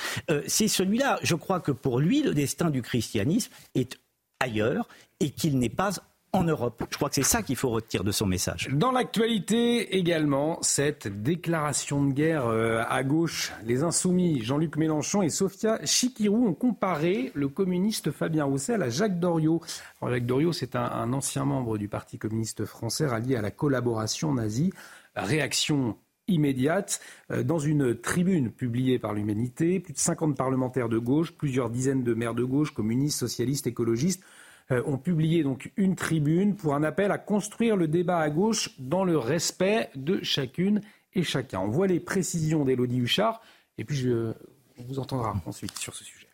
c'est celui-là. Je crois que pour lui, le destin du christianisme est ailleurs et qu'il n'est pas en Europe. Je crois que c'est ça qu'il faut retirer de son message. Dans l'actualité également, cette déclaration de guerre euh, à gauche, les insoumis Jean-Luc Mélenchon et Sofia Chikirou ont comparé le communiste Fabien Roussel à Jacques Doriot. Jacques Doriot, c'est un, ancien membre du Parti communiste français rallié à la collaboration nazie. Réaction immédiate euh, dans une tribune publiée par l'Humanité. Plus de 50 parlementaires de gauche, plusieurs dizaines de maires de gauche, communistes, socialistes, écologistes, euh, ont publié donc une tribune pour un appel à construire le débat à gauche dans le respect de chacune et chacun. On voit les précisions d'Élodie Huchard et puis je, on vous entendra ensuite sur ce sujet.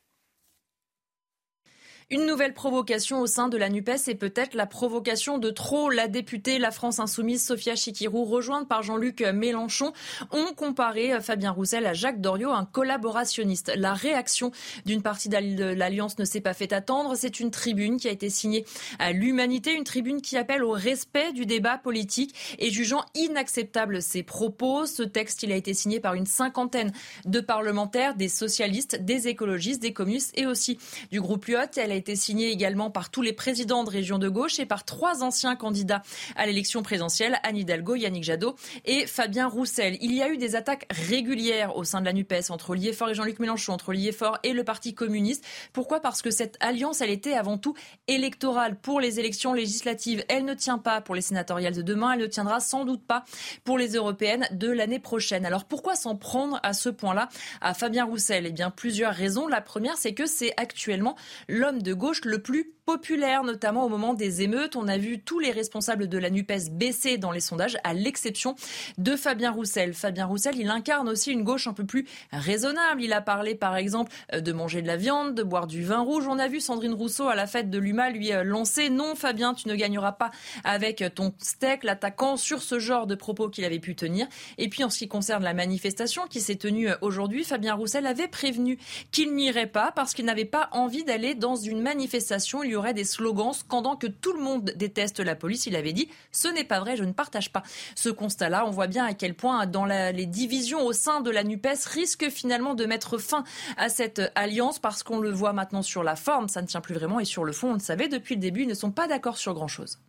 Une nouvelle provocation au sein de la NUPES et peut-être la provocation de trop. La députée La France Insoumise Sophia Chikirou, rejointe par Jean-Luc Mélenchon, ont comparé Fabien Roussel à Jacques Doriot, un collaborationniste. La réaction d'une partie de l'Alliance ne s'est pas fait attendre. C'est une tribune qui a été signée à l'Humanité, une tribune qui appelle au respect du débat politique et jugeant inacceptable ses propos. Ce texte, il a été signé par une cinquantaine de parlementaires, des socialistes, des écologistes, des communistes et aussi du groupe Lyot. Été signé également par tous les présidents de régions de gauche et par trois anciens candidats à l'élection présidentielle, Anne Hidalgo, Yannick Jadot et Fabien Roussel. Il y a eu des attaques régulières au sein de la NUPES entre Liéfort et Jean-Luc Mélenchon, entre Liéfort et le Parti communiste. Pourquoi? Parce que cette alliance, elle était avant tout électorale pour les élections législatives. Elle ne tient pas pour les sénatoriales de demain, elle ne tiendra sans doute pas pour les européennes de l'année prochaine. Alors pourquoi s'en prendre à ce point-là à Fabien Roussel? Eh bien, plusieurs raisons. La première, c'est que c'est actuellement l'homme de gauche le plus populaire, notamment au moment des émeutes. On a vu tous les responsables de la NUPES baisser dans les sondages, à l'exception de Fabien Roussel. Fabien Roussel, il incarne aussi une gauche un peu plus raisonnable. Il a parlé, par exemple, euh, de manger de la viande, de boire du vin rouge. On a vu Sandrine Rousseau à la fête de l'UMA lui euh, lancer Non, Fabien, tu ne gagneras pas avec ton steak, l'attaquant sur ce genre de propos qu'il avait pu tenir. Et puis, en ce qui concerne la manifestation qui s'est tenue euh, aujourd'hui, Fabien Roussel avait prévenu qu'il n'irait pas parce qu'il n'avait pas envie d'aller dans une manifestation y aurait des slogans scandant que tout le monde déteste la police. Il avait dit ce n'est pas vrai, je ne partage pas ce constat-là. On voit bien à quel point dans les divisions au sein de la NUPES risquent finalement de mettre fin à cette alliance parce qu'on le voit maintenant sur la forme, ça ne tient plus vraiment et sur le fond, on le savait depuis le début, ils ne sont pas d'accord sur grand-chose.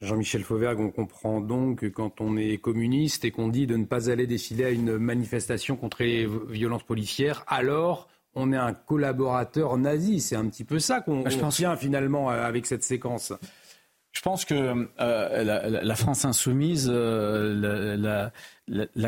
Jean-Michel Fauvergue, on comprend donc quand on est communiste et qu'on dit de ne pas aller défiler à une manifestation contre les violences policières, alors on est un collaborateur nazi. C'est un petit peu ça qu'on bah, tient finalement euh, avec cette séquence. Je pense que euh, la, France insoumise, euh, la, la,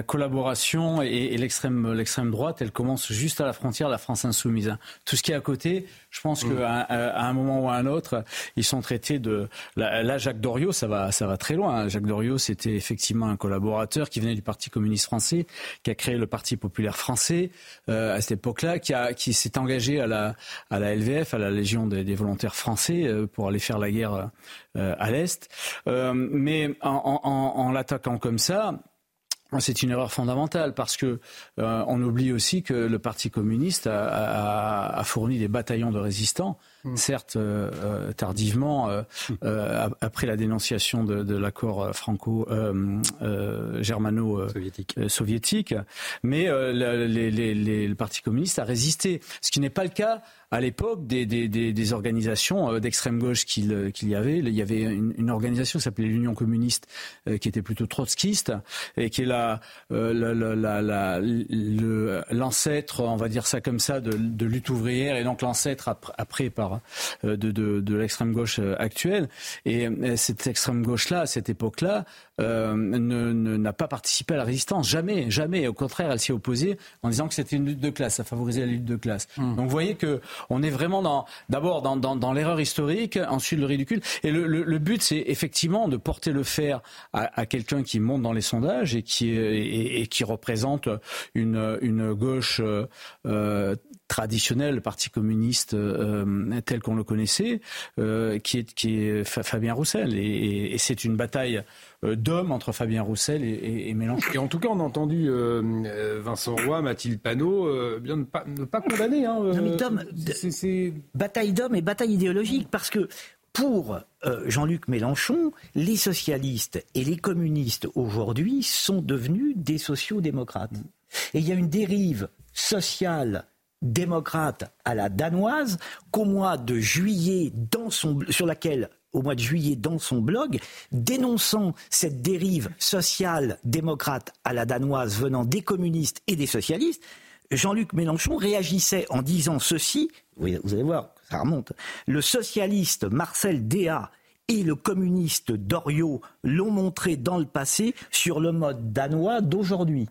collaboration et, l'extrême l'extrême droite, elle commence juste à la frontière de la France insoumise. Hein. Tout ce qui est à côté, je pense mm. qu'à à un moment ou à un autre, ils sont traités de. Là, Jacques Doriot, ça va ça va très loin. Hein. Jacques Doriot, c'était effectivement un collaborateur qui venait du Parti communiste français, qui a créé le Parti populaire français euh, à cette époque-là, qui a qui s'est engagé à la à la LVF, à la Légion des, volontaires français, euh, pour aller faire la guerre euh, à l'est. mais en, en, en l'attaquant comme ça c'est une erreur fondamentale parce que euh, on oublie aussi que le Parti communiste a, fourni des bataillons de résistants, mm. certes euh, euh, tardivement après la dénonciation de, l'accord franco-germano-soviétique, mais le Parti communiste a résisté, ce qui n'est pas le cas à l'époque des, des, des, organisations euh, d'extrême gauche qu'il qu'il y avait. Il y avait une, organisation qui s'appelait l'Union communiste, euh, qui était plutôt trotskiste, et qui est la, euh, l'ancêtre, on va dire ça comme ça, de, de lutte ouvrière, et donc l'ancêtre après par dire, de, de, de l'extrême gauche actuelle. Et cette extrême gauche-là, à cette époque-là, euh, n'a pas participé à la résistance. Jamais, jamais. Au contraire, elle s'y est opposée en disant que c'était une lutte de classe. Ça favorisait la lutte de classe. Hmm. Donc vous voyez que on est vraiment dans, d'abord dans, dans, dans l'erreur historique, ensuite le ridicule. Et le, le, le but, c'est effectivement de porter le fer à, à quelqu'un qui monte dans les sondages et qui, et, et qui représente une, une gauche euh, traditionnelle, le Parti communiste euh, tel qu'on le connaissait, euh, qui, est, qui est Fabien Roussel. Et, et c'est une bataille euh, d'hommes entre Fabien Roussel et, et, Mélenchon. Et en tout cas, on a entendu euh, Vincent Roy, Mathilde Panot, bien ne pas, ne pas condamner. Hein, c'est bataille d'hommes et bataille idéologique, parce que pour Jean-Luc Mélenchon, les socialistes et les communistes aujourd'hui sont devenus des sociaux-démocrates. Et il y a une dérive sociale démocrate à la danoise qu'au mois de juillet, dans son, sur laquelle au mois de juillet dans son blog, dénonçant cette dérive sociale démocrate à la danoise venant des communistes et des socialistes, Jean-Luc Mélenchon réagissait en disant ceci, vous allez voir, ça remonte, le socialiste Marcel Déa et le communiste Doriot l'ont montré dans le passé sur le mode danois d'aujourd'hui.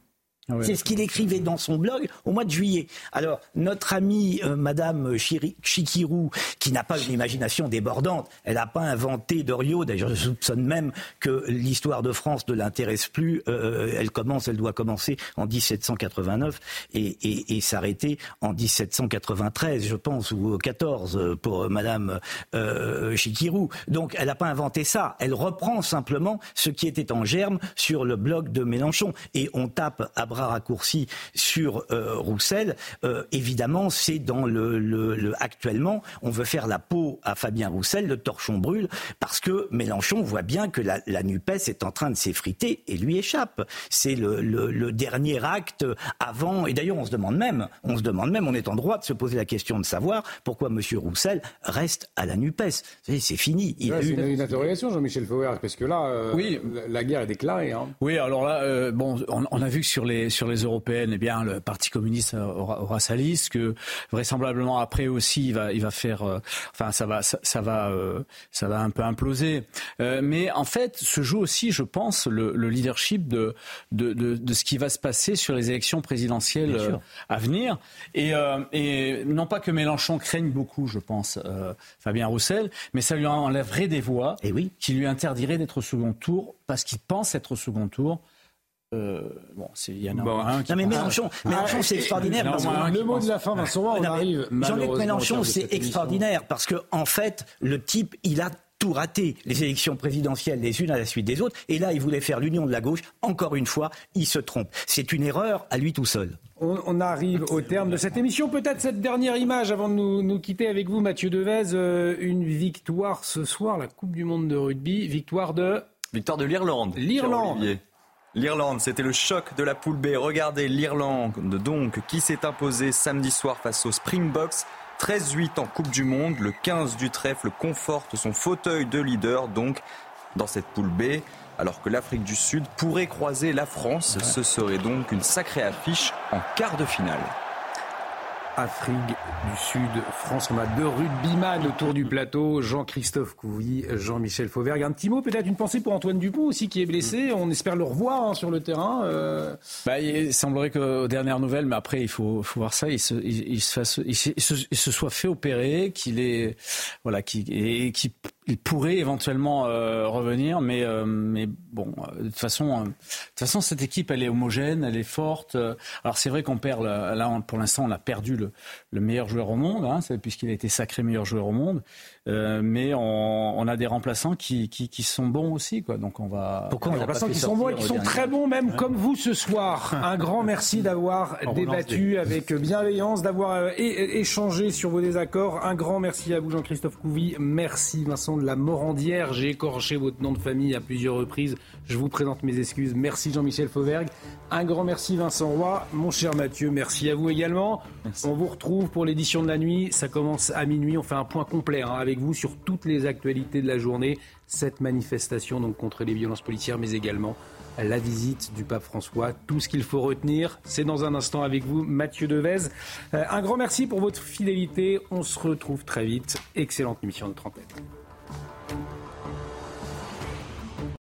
Ah C'est ce qu'il écrivait dans son blog au mois de juillet. Alors, notre amie euh, Madame Chikirou, qui n'a pas une imagination débordante, elle n'a pas inventé Doriot. D'ailleurs, je soupçonne même que l'histoire de France ne l'intéresse plus. Euh, elle commence, elle doit commencer en 1789 et, et, et s'arrêter en 1793, je pense, ou 14 pour Madame euh, Chikirou. Donc, elle n'a pas inventé ça. Elle reprend simplement ce qui était en germe sur le blog de Mélenchon. Et on tape à bras raccourcis sur euh, Roussel, euh, évidemment, c'est dans le, le, actuellement, on veut faire la peau à Fabien Roussel, le torchon brûle, parce que Mélenchon voit bien que la, la Nupes est en train de s'effriter et lui échappe. C'est le, le, dernier acte avant. Et d'ailleurs, on se demande même, on se demande même, on est en droit de se poser la question de savoir pourquoi M. Roussel reste à la Nupes. C'est fini. Il C'est une, interrogation, Jean-Michel Fauer, parce que là, euh, oui. la, guerre est déclarée. Hein. Oui, alors là, bon, on, on, a vu que sur les sur les européennes, eh bien, le Parti communiste aura, aura sa liste, que vraisemblablement après aussi, il va, il va faire, euh, enfin, ça va, ça, ça va, euh, ça va un peu imploser. Euh, mais en fait, se joue aussi, je pense, le, le leadership de, de, de, de, ce qui va se passer sur les élections présidentielles à venir. Et, et, non pas que Mélenchon craigne beaucoup, je pense, Fabien Roussel, mais ça lui enlèverait des voix et oui. qui lui interdiraient d'être au second tour parce qu'il pense être au second tour. Euh, bon, il y en a bon, un qui Non mais Mélenchon, Mélenchon c'est extraordinaire. Parce que... Le mot de la fin, Vincent, on arrive. Jean-Luc Mélenchon, c'est extraordinaire parce que en fait, le type, il a tout raté, les élections présidentielles les unes à la suite des autres, et là il voulait faire l'union de la gauche, encore une fois, il se trompe. C'est une erreur à lui tout seul. On, on arrive au terme de cette émission. Peut-être cette dernière image avant de nous, nous quitter avec vous, Mathieu Devez. Euh, une victoire ce soir, la Coupe du Monde de rugby. Victoire de. Victoire de l'Irlande. L'Irlande. L'Irlande, c'était le choc de la poule B. Regardez l'Irlande, donc, qui s'est imposée samedi soir face aux Springboks. 13-8 en Coupe du Monde. Le 15 du trèfle conforte son fauteuil de leader, donc, dans cette poule B. Alors que l'Afrique du Sud pourrait croiser la France. Ce serait donc une sacrée affiche en quart de finale. Afrique du Sud, France. On a deux rugbyman autour du plateau, Jean-Christophe Couvi, Jean-Michel Fauvergue. Un petit mot, peut-être une pensée pour Antoine Dupont aussi qui est blessé. On espère le revoir hein, sur le terrain. Euh... Bah, il semblerait qu'aux dernières nouvelles, mais après il faut, faut voir ça, il se, il, il se, fasse, il se, il se soit fait opérer, qu'il est, voilà, qui, et qui il pourrait éventuellement euh, revenir, mais euh, mais bon, euh, de toute façon, euh, de toute façon, cette équipe, elle est homogène, elle est forte. Alors c'est vrai qu'on perd là, pour l'instant, on a perdu le, le meilleur joueur au monde, hein, puisqu'il a été sacré meilleur joueur au monde. Euh, mais on, on, a des remplaçants qui, qui, qui, sont bons aussi, quoi. Donc on va. Pourquoi on a remplaçants qui sont bons et qui sont très bons, même ouais. comme vous ce soir. Un grand merci d'avoir débattu avec bienveillance, d'avoir échangé sur vos désaccords. Un grand merci à vous, Jean-Christophe Couvi. Merci, Vincent de la Morandière. J'ai écorché votre nom de famille à plusieurs reprises. Je vous présente mes excuses. Merci, Jean-Michel Fauvergue. Un grand merci, Vincent Roy. Mon cher Mathieu, merci à vous également. Merci. On vous retrouve pour l'édition de la nuit. Ça commence à minuit. On fait un point complet hein, avec vous sur toutes les actualités de la journée. Cette manifestation donc contre les violences policières, mais également la visite du pape François. Tout ce qu'il faut retenir, c'est dans un instant avec vous, Mathieu Devez. Euh, un grand merci pour votre fidélité. On se retrouve très vite. Excellente émission de trentaine.